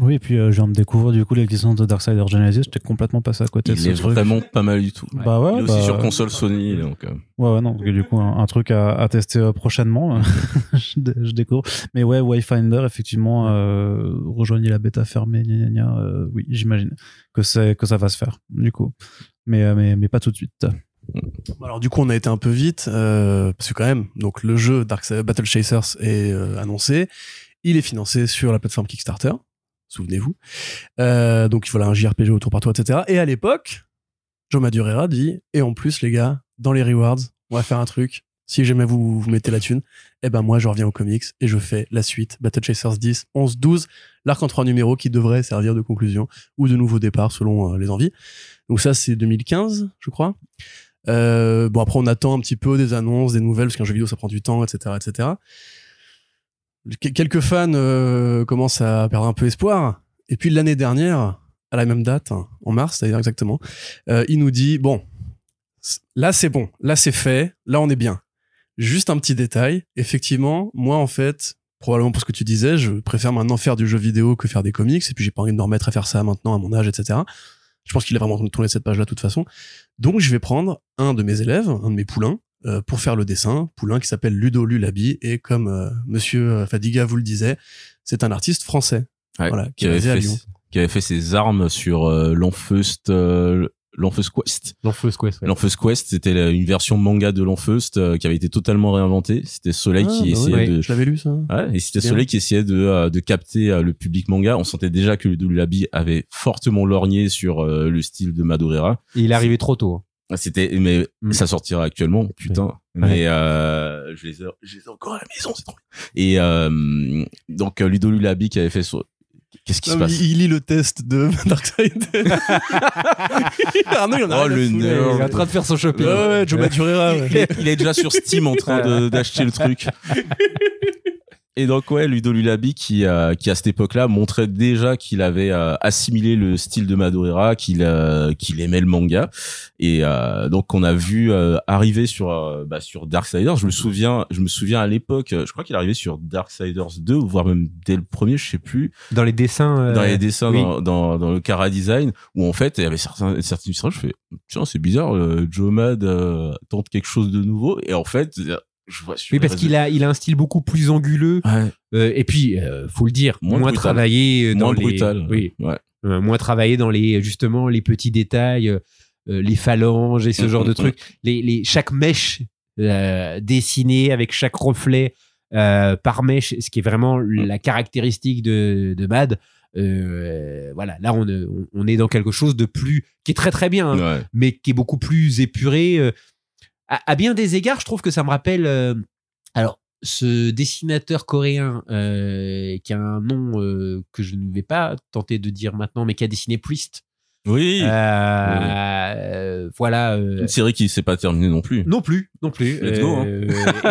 Oui, et puis euh, je viens de découvrir du coup l'existence de Darksider Genesis. J'étais complètement passé à côté de Il ce est truc. vraiment pas mal du tout. Bah ouais, Il est aussi bah, sur console Sony, donc. euh, Ouais, ouais, non. donc, du coup, un, un truc à, à tester euh, prochainement. je, dé- je découvre. Mais ouais, Wayfinder, effectivement, euh, rejoignez la bêta fermée, gna gna gna. euh, oui, j'imagine que c'est que ça va se faire, du coup. Mais, euh, mais, mais pas tout de suite. Alors du coup, on a été un peu vite euh, parce que quand même, donc le jeu Dark Battle Chasers est euh, annoncé. Il est financé sur la plateforme Kickstarter. Souvenez-vous. Euh, donc voilà un JRPG autour par toi, etc. Et à l'époque, Joe Madureira dit et en plus les gars, dans les rewards, on va faire un truc. Si jamais vous, vous mettez la thune, eh ben moi je reviens aux comics et je fais la suite Battle Chasers 10, 11, 12, l'arc en trois numéros qui devrait servir de conclusion ou de nouveau départ selon euh, les envies. Donc ça c'est 2015, je crois. Euh, bon après on attend un petit peu des annonces, des nouvelles parce qu'un jeu vidéo ça prend du temps, etc., etc. Qu- Quelques fans euh, commencent à perdre un peu espoir. Et puis l'année dernière, à la même date, hein, en mars d'ailleurs exactement, euh, il nous dit bon, là c'est bon, là c'est fait, là on est bien. Juste un petit détail, effectivement, moi en fait, probablement pour ce que tu disais, je préfère maintenant faire du jeu vidéo que faire des comics, et puis j'ai pas envie de me remettre à faire ça maintenant à mon âge, etc. Je pense qu'il a vraiment tourné cette page-là de toute façon. Donc je vais prendre un de mes élèves, un de mes poulains, euh, pour faire le dessin, poulain qui s'appelle Ludo Lulabi, et comme euh, Monsieur euh, Fadiga vous le disait, c'est un artiste français, Ouais, voilà, qui avait fait Lyon. qui avait fait ses armes sur euh, l'Enfeust euh, l'Enfeust Quest. L'Enfeust Quest. ouais. L'Enfeust Quest, c'était une version manga de l'Enfeust euh, qui avait été totalement réinventée. C'était Soleil Ah, qui bah essayait ouais. de Je l'avais lu ça. Ouais, et c'était. Soleil qui essayait de, euh, de capter euh, le public manga. On sentait déjà que Ludo Lulabi avait fortement lorgné sur euh, le style de Madureira. Et il est arrivé trop tôt. hein. C'était, mais Mm. ça sortira actuellement, putain. Mais euh, je, les ai, je les ai encore à la maison, c'est trop bien. Et euh, donc Ludo Lulabi qui avait fait so- Qu'est-ce qui se passe il, il lit le test de Darkseid. Arnaud, il en a Oh, rien à le foutre. nerd. Il est en train de faire son shopping. Ouais, ouais, Joe Madureira, ouais. il, est, il est déjà sur Steam en train de- d'acheter le truc. Et donc ouais, Ludo Lulabi qui euh, qui à cette époque-là montrait déjà qu'il avait euh, assimilé le style de Madureira, qu'il euh, qu'il aimait le manga. Et euh, donc on a vu euh, arriver sur euh, bah, sur Darksiders. Je me souviens, je me souviens à l'époque, je crois qu'il arrivé sur Darksiders 2, voire même dès le premier, je sais plus, Dans les dessins. dans les dessins, oui. dans, dans, dans le Cara Design, où en fait il y avait certains certains illustrations. Je fais tiens c'est bizarre, euh, Joe Mad euh, tente quelque chose de nouveau. Et en fait je vois sur Oui, parce qu'il a, il a un style beaucoup plus anguleux. Ouais. euh, et puis, euh, faut le dire, Moins travaillé euh, dans moins les, brutal. Oui, Ouais. euh, moins travaillé dans les justement les petits détails, les phalanges et ce Mm, genre mm, de mm. trucs. Les, les chaque mèche euh, dessinée avec chaque reflet euh, par mèche, ce qui est vraiment la caractéristique de, de Mad. Euh, voilà, là on, est- on est dans quelque chose de plus qui est très très bien, hein, Ouais. mais qui est beaucoup plus épuré. À, à bien des égards, je trouve que ça me rappelle. euh, alors, ce dessinateur coréen euh, qui a un nom euh, que je ne vais pas tenter de dire maintenant, mais qui a dessiné Priest. Oui. Euh, voilà. Une série qui s'est pas terminée non plus. non plus, non plus. Let's go, hein.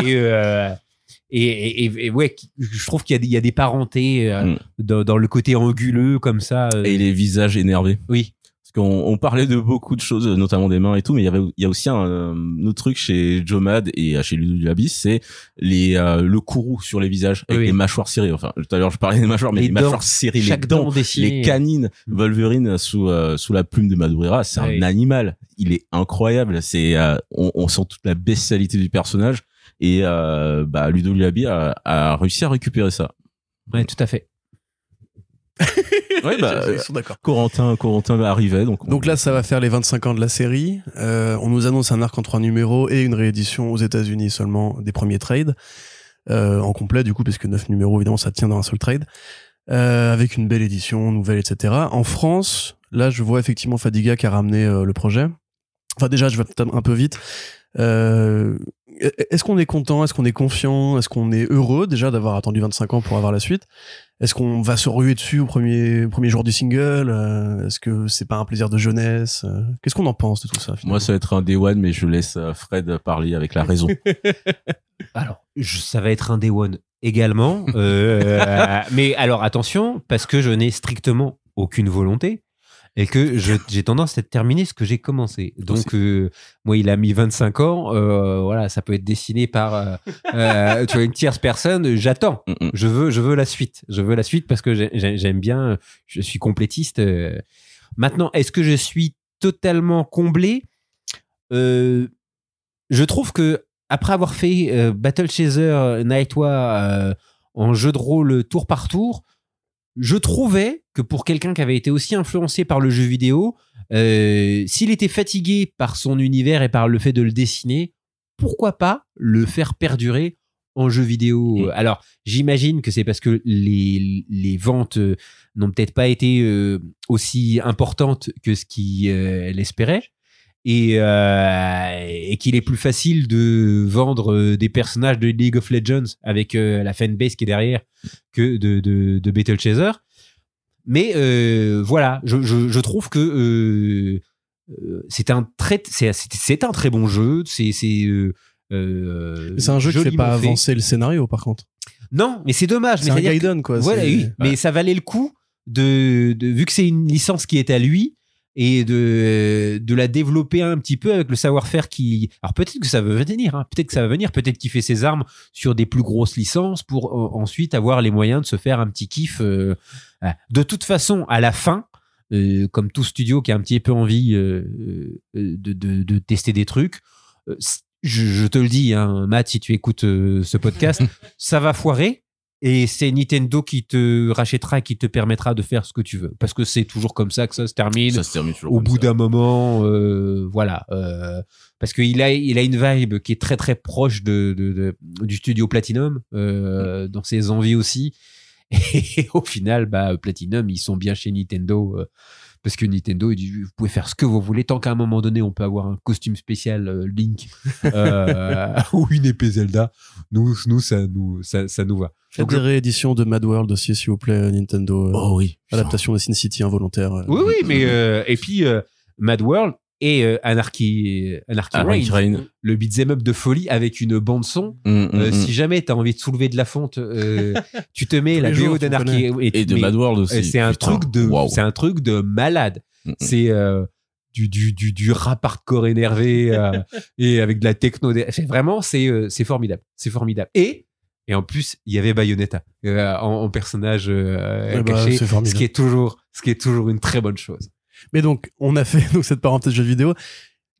Et, et, et- et- et ouais, je trouve qu'il y a des, il y a des parentés euh, Mm. dans, dans le côté anguleux comme ça. Et les visages énervés. oui. Parce qu'on on parlait de beaucoup de choses, notamment des mains et tout, mais il y avait, il y a aussi un, euh, autre truc chez Joe Mad et euh, chez Ludo Abyss, c'est les, euh, le courroux sur les visages avec Oui. les mâchoires serrées. Enfin, tout à l'heure je parlais des mâchoires, mais Les les, dents. mâchoires serrées, les dents, les canines. Wolverine sous, euh, sous la plume de Madureira, c'est Oui. un animal. Il est incroyable. C'est, euh, on, on sent toute la bestialité du personnage. Et euh, bah, Ludo a, a réussi à récupérer ça. Ouais, tout à fait. Ouais, bah, Ils sont d'accord. Corentin, Corentin arrivait, donc. on- Donc là, ça va faire les 25 ans de la série. Euh, on nous annonce un arc en trois numéros et une réédition aux États-Unis seulement des premiers trades. Euh, en complet, du coup, parce que 9 numéros, évidemment, ça tient dans un seul trade. Euh, avec une belle édition, nouvelle, etc. En France, là, je vois effectivement Fadiga qui a ramené le projet. Enfin, déjà, je vais peut-être un peu vite. Euh, est-ce qu'on est content? Est-ce qu'on est confiant? Est-ce qu'on est heureux déjà d'avoir attendu 25 ans pour avoir la suite? Est-ce qu'on va se ruer dessus au premier, premier jour du single? Euh, Est-ce que c'est pas un plaisir de jeunesse? Euh, Qu'est-ce qu'on en pense de tout ça finalement? Moi, ça va être un Day One, mais je laisse euh, Fred parler avec la raison. Alors, je- ça va être un Day One également. Euh, mais alors, attention, parce que je n'ai strictement aucune volonté et que j'ai tendance à terminer ce que j'ai commencé. Donc, euh, moi, il a mis 25 ans. euh, voilà, ça peut être dessiné par euh, tu vois, une tierce personne. J'attends. Mm, mm. Je veux, je veux la suite. Je veux la suite parce que j'ai- j'ai- j'aime bien. Je suis complétiste. Maintenant, est-ce que je suis totalement comblé? Je trouve que après avoir fait Battle Chaser Nightwa euh, en jeu de rôle tour par tour, je trouvais que pour quelqu'un qui avait été aussi influencé par le jeu vidéo, euh, s'il était fatigué par son univers et par le fait de le dessiner, pourquoi pas le faire perdurer en jeu vidéo? Mm. Alors, j'imagine que c'est parce que les, les ventes euh, n'ont peut-être pas été euh, aussi importantes que ce qu'il euh, espérait. Et, euh, et qu'il est plus facile de vendre euh, des personnages de League of Legends avec euh, la fanbase qui est derrière que de, de, de Battle Chaser. Mais euh, voilà, je, je, je trouve que c'est un très c'est un très bon jeu. C'est c'est un jeu qui fait joliment pas fait. avancer le scénario, par contre. Non, mais c'est dommage. C'est mais un que- Gaiden, quoi. voilà, mais ça valait le coup de, de vu que c'est une licence qui est à lui et de de la développer un petit peu avec le savoir-faire qui. Alors peut-être que ça va venir, hein, peut-être que ça va venir, peut-être qu'il fait ses armes sur des plus grosses licences pour euh, ensuite avoir les moyens de se faire un petit kiff. euh, voilà. De toute façon, à la fin. euh, comme tout studio qui a un petit peu envie euh, de, de, de tester des trucs, je, je te le dis, hein, Matt, si tu écoutes ce podcast, ça va foirer et c'est Nintendo qui te rachètera et qui te permettra de faire ce que tu veux. Parce que c'est toujours comme ça que ça se termine. Ça se termine toujours Au bout d'un moment, euh, voilà. euh, parce qu'il a, il a une vibe qui est très très proche de, de- de- du studio Platinum, euh, dans ses envies aussi. Et au final, bah, Platinum, ils sont bien chez Nintendo. Parce que Nintendo, il dit, vous pouvez faire ce que vous voulez, tant qu'à un moment donné, on peut avoir un costume spécial euh, Link euh, ou une épée Zelda. Nous, nous, ça nous, ça, ça nous va. Faites des rééditions de Mad World aussi, s'il vous plaît, Nintendo. euh, Oh oui. Adaptation de Sin City involontaire. euh. Oui, oui, mais euh, et puis euh, Mad World et euh, Anarchy, Anarchy Ah, Reigns, Reign. le beat'em up de folie avec une bande son. Mm, mm, Euh, mm. Si jamais t'as envie de soulever de la fonte, euh, tu te mets Tous la BO d'Anarchy Et de mais, Mad World euh, aussi. C'est un Putain. truc de, c'est un truc de malade. Mm, mm. C'est euh, du, du, du, du rap hardcore énervé euh, et avec de la techno. Vraiment, c'est euh, c'est formidable. C'est formidable. Et, et en plus, il y avait Bayonetta euh, en, en personnage euh, Ouais, bah, caché, ce qui est toujours, ce qui est toujours une très bonne chose. Mais donc, on a fait donc, cette parenthèse jeu vidéo.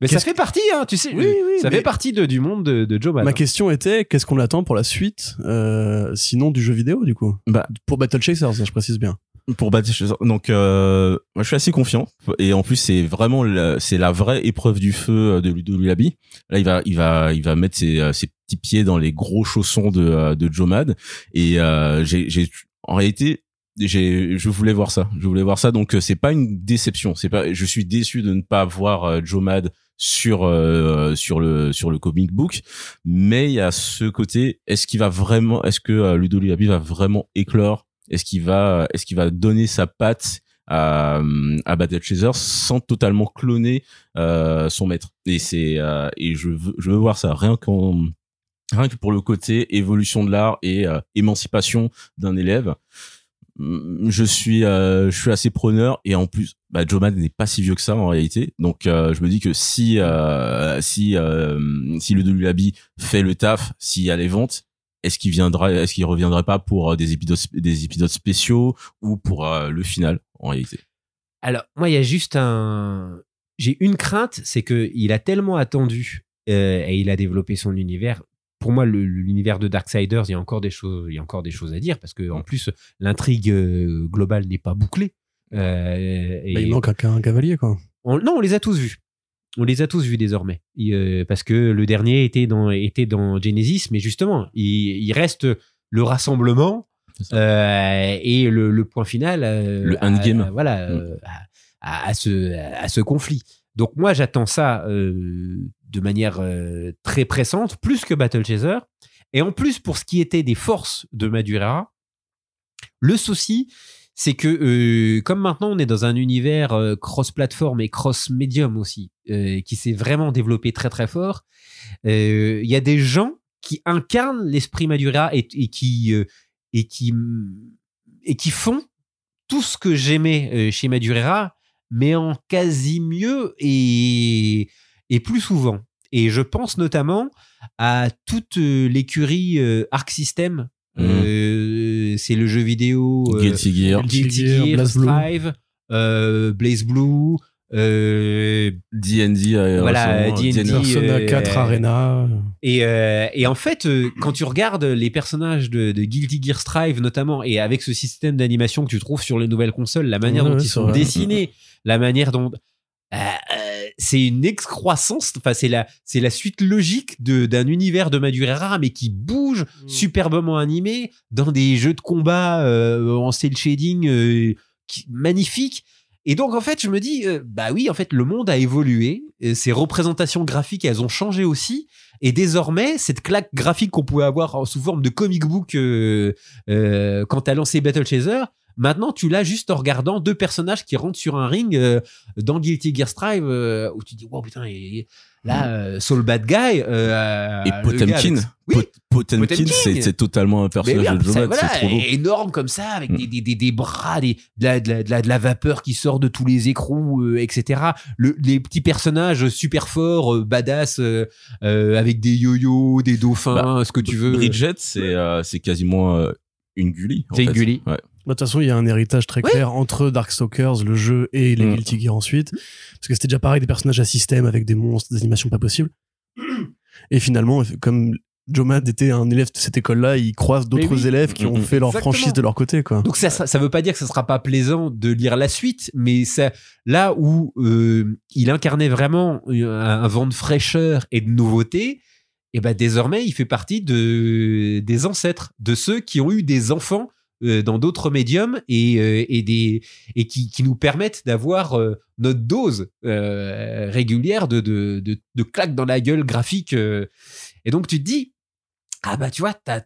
Mais ça fait partie, hein, tu sais. Oui, oui, ça fait partie de, du monde de, de Joe Madden. Ma question était, qu'est-ce qu'on attend pour la suite, euh, sinon du jeu vidéo, du coup? Bah, Pour Battle Chasers, ça, je précise bien. pour Battle Chasers. Donc, euh, moi, je suis assez confiant. Et en plus, c'est vraiment la, c'est la vraie épreuve du feu de Ludo Lulabi. Là, il va, il va, il va mettre ses, euh, ses petits pieds dans les gros chaussons de, euh, de Joe Mad. Et euh, j'ai, j'ai, en réalité, je voulais voir ça. Je voulais voir ça. Donc, euh, c'est pas une déception. C'est pas, je suis déçu de ne pas voir euh, Joe Mad sur euh, sur le sur le comic book mais il y a ce côté est-ce qu'il va vraiment est-ce que euh, Ludo Lulabi va vraiment éclore? Est-ce qu'il va est-ce qu'il va donner sa patte à, à Battle Chaser sans totalement cloner euh, son maître? Et c'est euh, et je veux je veux voir ça rien qu'en rien que pour le côté évolution de l'art et émancipation d'un élève je suis euh, je suis assez preneur et en plus bah, Joe Madden n'est pas si vieux que ça en réalité donc euh, je me dis que si euh, si euh, si le Lulabi fait le taf s'il y a les ventes est-ce qu'il viendra est-ce qu'il reviendrait pas pour euh, des épisodes des épisodes spéciaux ou pour euh, le final en réalité? Alors, moi, il y a juste un. J'ai une crainte, c'est que il a tellement attendu et il a développé son univers. Pour moi, l'univers de Darksiders, il y a encore des choses, il y a encore des choses à dire parce que en plus, l'intrigue euh, globale n'est pas bouclée. Euh, et Bah, il manque un, un cavalier, quoi. on- non, on les a tous vus. On les a tous vus désormais. Euh, parce que le dernier était dans, était dans Genesis, mais justement, il, il reste le rassemblement euh, et le, le point final. Le endgame. à- voilà, Mm. à, ce, à ce conflit. Donc moi, j'attends ça de manière euh, très pressante, plus que Battle Chaser. Et en plus, pour ce qui était des forces de Madureira, le souci, c'est que euh, comme maintenant on est dans un univers euh, cross-platform et cross-médium aussi, qui s'est vraiment développé très très fort, il y a des gens qui incarnent l'esprit Madureira et, qui et qui et qui font tout ce que j'aimais chez Madureira, mais en quasi mieux et et plus souvent. Et je pense notamment à toute euh, l'écurie euh, Arc System. Mhm. Euh, c'est le jeu vidéo euh, Guilty Gear Guilty Gear, Gear, Blaze Blue. Strive, euh, Blaze Blue, euh, D&D euh, Voilà, D&D. Persona euh, 4 Arena. et, euh, et en fait, euh, quand tu regardes les personnages de, de Guilty Gear Strive notamment, et avec ce système d'animation que tu trouves sur les nouvelles consoles, la manière Ouais, dont ouais, ils sont vrai. dessinés, la manière dont euh, euh, c'est une excroissance, enfin c'est la c'est la suite logique de d'un univers de Madureira mais qui bouge Mm. superbement animé dans des jeux de combat euh, en cel shading euh, qui, magnifiques Et donc, en fait, je me dis, bah oui, en fait, le monde a évolué. et Ses représentations graphiques, elles ont changé aussi. Et désormais, cette claque graphique qu'on pouvait avoir sous forme de comic book quand t'as lancé Battle Chaser, maintenant, tu l'as juste en regardant deux personnages qui rentrent sur un ring euh, dans Guilty Gear Strive, euh, où tu dis, wow, putain, et- là, euh, Soul Bad Guy. euh, Et gars Potemkin, avec- Oui, Pot- Potemkin, Potemkin. c'est totalement un personnage de voilà, trop beau. énorme comme ça, avec Mm. des, des, des, bras, des, de, la, de, la, de, la, de la vapeur qui sort de tous les écrous, euh, etc. Le, les petits personnages super forts, euh, badass, euh, euh, avec des yo-yo, des dauphins, Bah, ce que tu veux. Bridget, c'est euh, quasiment euh, une Gully. en C'est une. Gully. Ouais. Bah, De toute façon, il y a un héritage très Oui. clair entre Darkstalkers, le jeu, et les Mm. Guilty Gear ensuite. Parce que c'était déjà pareil, des personnages à système avec des monstres, des animations pas possibles. Et finalement, comme Joe Mad était un élève de cette école-là, il croise d'autres oui. élèves qui ont Mm, mm. fait leur Exactement. franchise de leur côté, quoi. Donc ça, ça, ça veut pas dire que ce sera pas plaisant de lire la suite, mais ça, là où euh, il incarnait vraiment un, un vent de fraîcheur et de nouveauté, et ben désormais il fait partie de des ancêtres, de ceux qui ont eu des enfants euh, dans d'autres médiums et, euh, et des et qui, qui nous permettent d'avoir euh, notre dose euh, régulière de, de, de, de claques dans la gueule graphique. euh. Et donc tu te dis ah bah tu vois t'as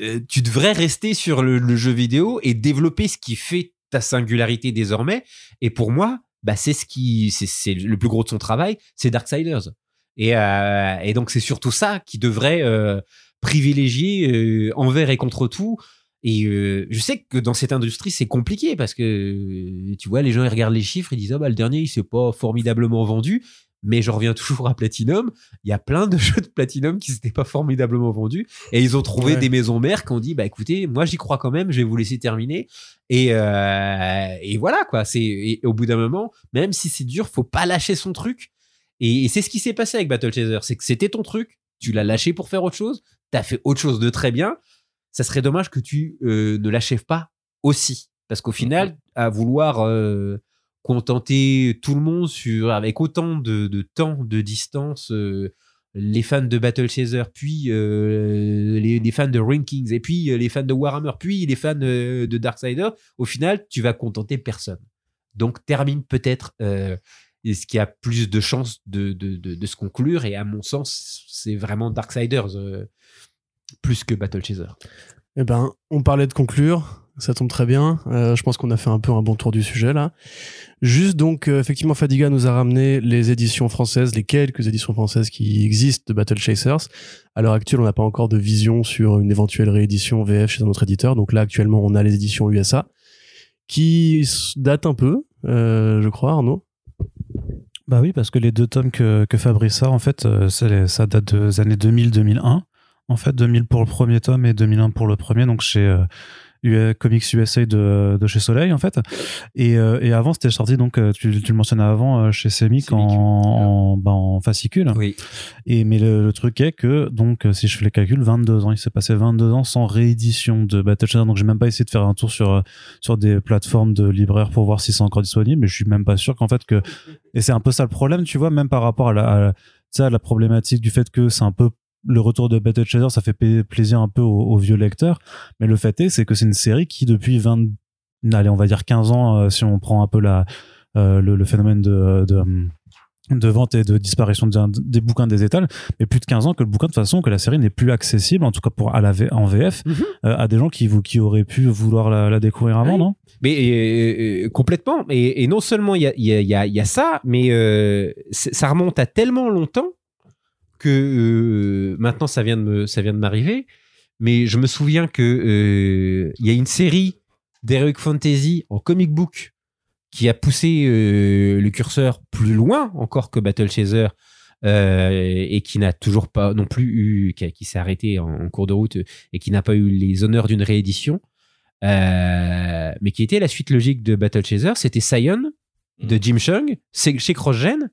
euh, tu devrais rester sur le, jeu vidéo et développer ce qui fait ta singularité désormais. Et pour moi, bah c'est ce qui, c'est, c'est le plus gros de son travail, c'est Darksiders. Et, euh, et donc c'est surtout ça qui devrait euh, privilégier euh, envers et contre tout. Et euh, je sais que dans cette industrie c'est compliqué parce que euh, tu vois les gens ils regardent les chiffres ils disent ah bah le dernier il s'est pas formidablement vendu. Mais je reviens toujours à Platinum. Il y a plein de jeux de Platinum qui s'étaient pas formidablement vendus. Et ils ont trouvé Ouais. des maisons mères qui ont dit, bah écoutez, moi j'y crois quand même, je vais vous laisser terminer. Et, euh, et voilà quoi. C'est au bout d'un moment, même si c'est dur, faut pas lâcher son truc. Et, et c'est ce qui s'est passé avec Battle Chaser, c'est que c'était ton truc, tu l'as lâché pour faire autre chose, t'as fait autre chose de très bien. Ça serait dommage que tu euh, ne l'achèves pas aussi, parce qu'au final, à vouloir euh, contenter tout le monde sur avec autant de, de temps, de distance. euh, les fans de Battle Chaser, puis les, les fans de Rankings, et puis les fans de Warhammer, puis les fans de Darksider, au final, tu vas contenter personne. Donc, termine peut-être ce qui a plus de chances de, de, de, de se conclure, et à mon sens, c'est vraiment Darksiders plus que Battle Chaser. Eh ben, on parlait de conclure. Ça tombe très bien. Euh, je pense qu'on a fait un peu un bon tour du sujet là. Juste donc, euh, effectivement, Fadiga nous a ramené les éditions françaises, les quelques éditions françaises qui existent de Battle Chasers. À l'heure actuelle, on n'a pas encore de vision sur une éventuelle réédition VF chez un autre éditeur. Donc là, actuellement, on a les éditions USA qui datent un peu, euh, je crois, Arnaud. Bah oui, parce que les deux tomes que, que Fabrice a, en fait, euh, ça date des années 2000-2001. En fait, 2000 pour le premier tome et 2001 pour le premier, donc chez euh, Comics USA de, de chez Soleil, en fait. Et, euh, et avant, c'était sorti, donc, euh, tu, tu le mentionnais avant, euh, chez Semic en, en, bah, en fascicule. Oui. Et, mais le, le truc est que, donc, si je fais les calculs, 22 ans, il s'est passé 22 ans sans réédition de Battle Chasers, donc j'ai même pas essayé de faire un tour sur, sur des plateformes de libraires pour voir si c'est encore disponible, mais je suis même pas sûr qu'en fait que, et c'est un peu ça le problème, tu vois, même par rapport à la, à la, tu sais, à la problématique du fait que c'est un peu le retour de Battle Chaser, ça fait plaisir un peu aux, aux vieux lecteurs, mais le fait est, c'est que c'est une série qui depuis 20, allez, on va dire 15 ans, euh, si on prend un peu la, euh, le, le phénomène de, de, de vente et de disparition des bouquins des étals, mais plus de 15 ans que le bouquin de façon que la série n'est plus accessible, en tout cas pour à la V- en VF, Mhm. euh, à des gens qui, vous- qui auraient pu vouloir la, la découvrir avant, Oui. non? Mais euh, euh, complètement. Et, et non seulement il y a, il y, a, il y, a, il y a ça, mais euh, ça remonte à tellement longtemps que euh, maintenant ça vient de me, ça vient de m'arriver. Mais je me souviens que euh, il y a une série d'Heroic Fantasy en comic book qui a poussé euh, le curseur plus loin encore que Battle Chaser euh, et qui n'a toujours pas non plus eu, qui, s'est arrêté en, en cours de route et qui n'a pas eu les honneurs d'une réédition. Euh, mais qui était la suite logique de Battle Chaser, c'était Scion de Jim Chung, chez CrossGen,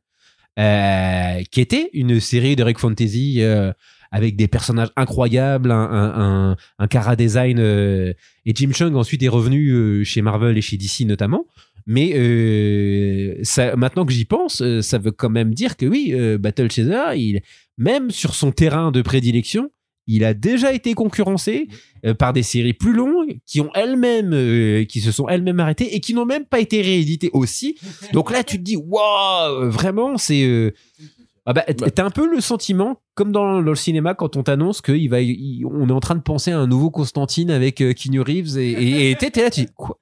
euh, qui était une série de Rec Fantasy euh, avec des personnages incroyables, un, un, cara design. euh, et Jim Chung ensuite est revenu chez Marvel et chez DC notamment. Mais maintenant que j'y pense, ça veut quand même dire que oui, Battle Chaser, même sur son terrain de prédilection, il a déjà été concurrencé euh, par des séries plus longues qui ont elles-mêmes, euh, qui se sont elles-mêmes arrêtées et qui n'ont même pas été rééditées aussi. Donc là, tu te dis, waouh, vraiment, c'est. euh, ah bah, t'as un peu le sentiment, comme dans, dans le cinéma, quand on t'annonce qu'on va, il- on est en train de penser à un nouveau Constantine avec Keanu Reeves et t'es là, tu dis quoi?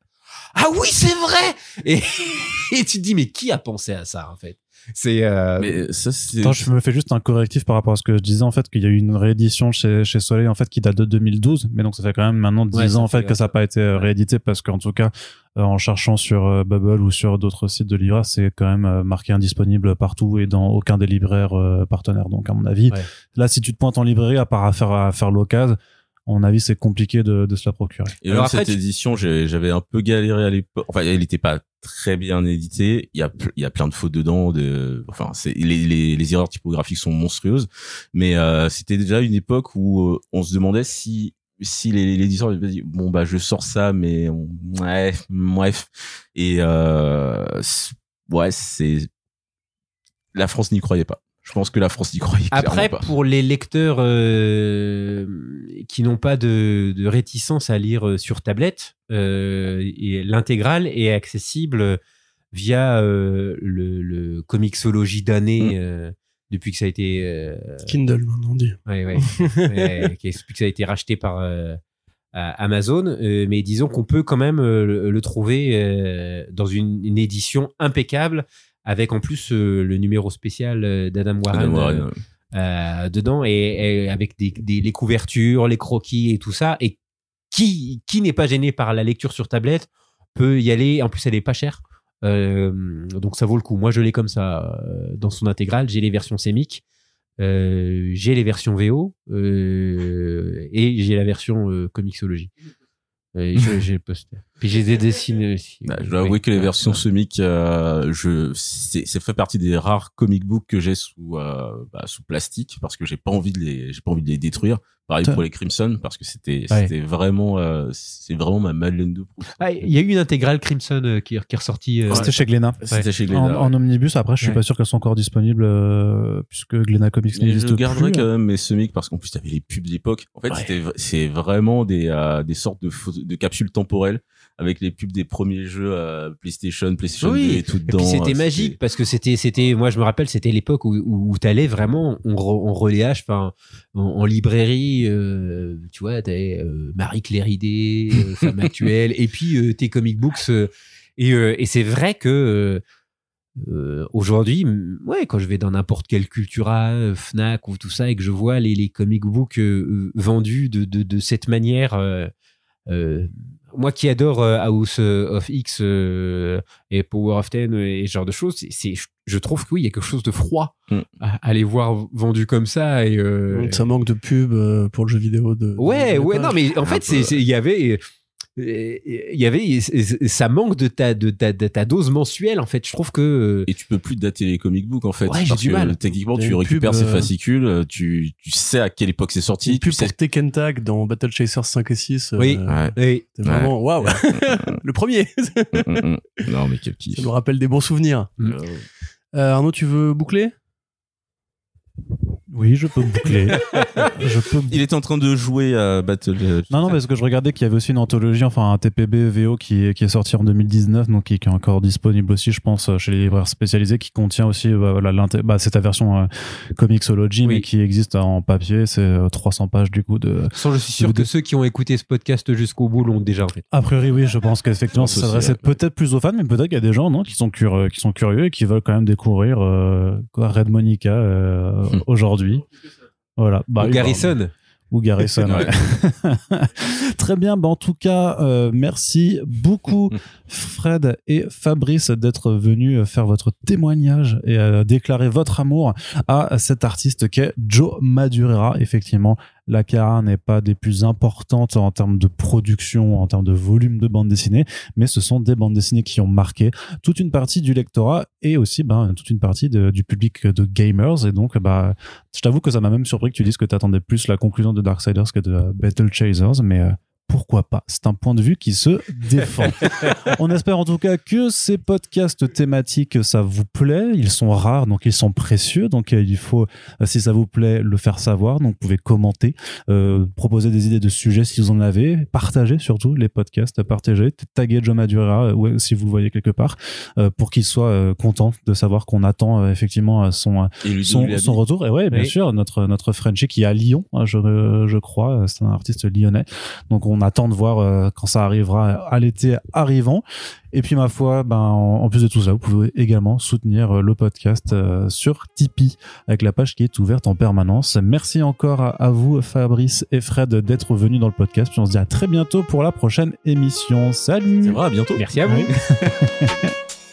Ah oui, c'est vrai et, et tu te dis mais qui a pensé à ça en fait? C'est euh, Mais ça, c'est. Attends, je me fais juste un correctif par rapport à ce que je disais en fait qu'il y a eu une réédition chez, chez Soleil en fait qui date de 2012 mais donc ça fait quand même maintenant 10 Ouais, ça ans en fait que ça n'a pas été euh, réédité parce qu'en tout cas euh, en cherchant sur euh, Bubble ou sur d'autres sites de livres c'est quand même euh, marqué indisponible partout et dans aucun des libraires euh, partenaires donc à mon avis Ouais. là si tu te pointes en librairie à part à faire à faire l'occasion à mon avis c'est compliqué de, de se la procurer Et Alors même après, cette tu- édition, j'ai- j'avais un peu galéré à l'époque. Enfin, elle n'était pas très bien éditée. Il y a, il y a plein de fautes dedans. De, enfin, c'est les, les, les erreurs typographiques sont monstrueuses. Mais euh, c'était déjà une époque où euh, on se demandait si si les- l'éditeur avait dit bon bah je sors ça, mais ouais, bref. Et euh, ouais, c'est la France n'y croyait pas. Je pense que la France n'y croyait Après, pas. pour les lecteurs euh, qui n'ont pas de, de réticence à lire euh, sur tablette, euh, l'intégrale est accessible via euh, le, le Comixology d'année Mm. euh, depuis que ça a été euh, Kindle, maintenant on dit. ouais, qui- depuis que ça a été racheté par euh, Amazon. Euh, mais disons qu'on peut quand même le, le trouver euh, dans une, une édition impeccable avec en plus euh, le numéro spécial euh, d'Adam Warren, Adam Warren, euh, ouais. dedans et, et avec des, des- les couvertures, les croquis et tout ça. Et qui, qui n'est pas gêné par la lecture sur tablette peut y aller. En plus, elle est pas chère. Euh, donc ça vaut le coup. Moi, je l'ai comme ça euh, dans son intégrale. J'ai les versions sémiques, euh, j'ai les versions VO et j'ai la version. Et je- j'ai le poster. Puis j'ai des dessins aussi. Bah, je dois Oui. avouer que les versions semic, euh, je, c'est, fait partie des rares comic books que j'ai sous, euh, bah, sous plastique parce que j'ai pas envie de les, j'ai pas envie de les détruire. Pareil pour les Crimson parce que c'était, Ouais. c'était vraiment, euh, c'est vraiment ma Madeleine de Proust. Ah, Il y a eu une intégrale Crimson euh, qui, qui est ressortie. euh, c'était chez Glénat C'était chez en, Glénat. en omnibus après je suis Ouais. pas sûr qu'elles sont encore disponibles euh, puisque Glénat Comics n'existe je plus garderai quand même mes semic parce qu'en plus t'avais les pubs d'époque. En fait, Ouais. c'est vraiment des, euh, des sortes de, de capsules temporelles avec les pubs des premiers jeux euh, PlayStation, PlayStation Oui. 2 et tout Et dedans. c'était euh, magique parce que c'était, c'était, moi je me rappelle, c'était l'époque où, où, où t'allais vraiment en, re- reléage, enfin, en, en librairie, euh, tu vois, t'avais euh, Marie Cléridée, euh, Femme Actuelle, et puis tes comic books. et, et c'est vrai que euh, aujourd'hui, ouais, quand je vais dans n'importe quel Cultura, euh, Fnac ou tout ça, et que je vois les, les comic books euh, vendus de, de, de cette manière. Euh, euh, moi qui adore euh, House of X euh, et Power of Ten et ce genre de choses, c'est, je trouve que oui, il y a quelque chose de froid Mm. à, à les voir vendus comme ça. Et, euh, Ça manque de pub euh, pour le jeu vidéo de. ouais, de- ouais, non, mais en fait, il y avait, euh, il y avait, ça manque de ta, de ta, de ta dose mensuelle. En fait, je trouve que Et tu peux plus dater les comic books en fait. Ouais, j'ai parce du que mal. techniquement, tu récupères pub, ces euh, fascicules, euh, tu, tu sais à quelle époque c'est sorti. Une Tu pub sais pour Tekken Tag dans Battle Chasers 5 et 6. euh, Oui. Ouais. oui, C'est vraiment, waouh! le premier! Mm, mm, mm. non, mais quel kiff. Ça nous rappelle des bons souvenirs. Mm. Euh, Arnaud, tu veux boucler? Oui je peux boucler je peux Il est en train de jouer à Battle. euh, Non, non, parce que je regardais qu'il y avait aussi une anthologie, enfin un TPB VO qui est, qui est sorti en 2019, donc qui, qui est encore disponible aussi, je pense, chez les libraires spécialisés, qui contient aussi, bah, l'inté- bah, c'est ta version euh, Comixology, Oui. mais qui existe en papier, c'est euh, 300 pages du coup de. Sans, je suis sûr que ceux qui ont écouté ce podcast jusqu'au bout l'ont déjà en fait. A priori, oui, je pense qu'effectivement, ça s'adressait ouais. peut-être plus aux fans, mais peut-être qu'il y a des gens, non, qui sont curieux, qui sont curieux et qui veulent quand même découvrir euh, quoi, Red Monica euh, Hmm. aujourd'hui. Voilà. Bah, Ou Garrison. ou Garrison. Ouais. Très bien. Bah, en tout cas, euh, merci beaucoup, Fred et Fabrice, d'être venus faire votre témoignage et euh, déclarer votre amour à cet artiste qu'est Joe Madureira. Effectivement, la Cara n'est pas des plus importantes en termes de production, en termes de volume de bande dessinée, mais ce sont des bandes dessinées qui ont marqué toute une partie du lectorat et aussi ben, toute une partie du public de gamers. Et donc, bah, je t'avoue que ça m'a même surpris que tu dises que tu attendais plus la conclusion de Darksiders que de Battle Chasers, mais euh, pourquoi pas C'est un point de vue qui se défend. On espère en tout cas que ces podcasts thématiques, ça vous plaît. Ils sont rares, donc ils sont précieux. Donc euh, il faut, euh, si ça vous plaît, le faire savoir. Donc vous pouvez commenter, euh, proposer des idées de sujets si vous en avez, partager surtout les podcasts, partager, taguer Joe Madura si vous le voyez quelque part, euh, pour qu'il soit euh, content de savoir qu'on attend effectivement son, son, retour. Et ouais, bien Oui. sûr, notre, notre Frenchie qui est à Lyon, hein, je, je crois, c'est un artiste lyonnais. Donc on attend de voir euh, quand ça arrivera à l'été arrivant. Et puis ma foi, ben, en, plus de tout ça, vous pouvez également soutenir euh, le podcast euh, sur Tipeee avec la page qui est ouverte en permanence. Merci encore à, à vous, Fabrice et Fred, d'être venus dans le podcast. Puis on se dit à très bientôt pour la prochaine émission. Salut C'est vrai, à bientôt. Merci à vous. Oui.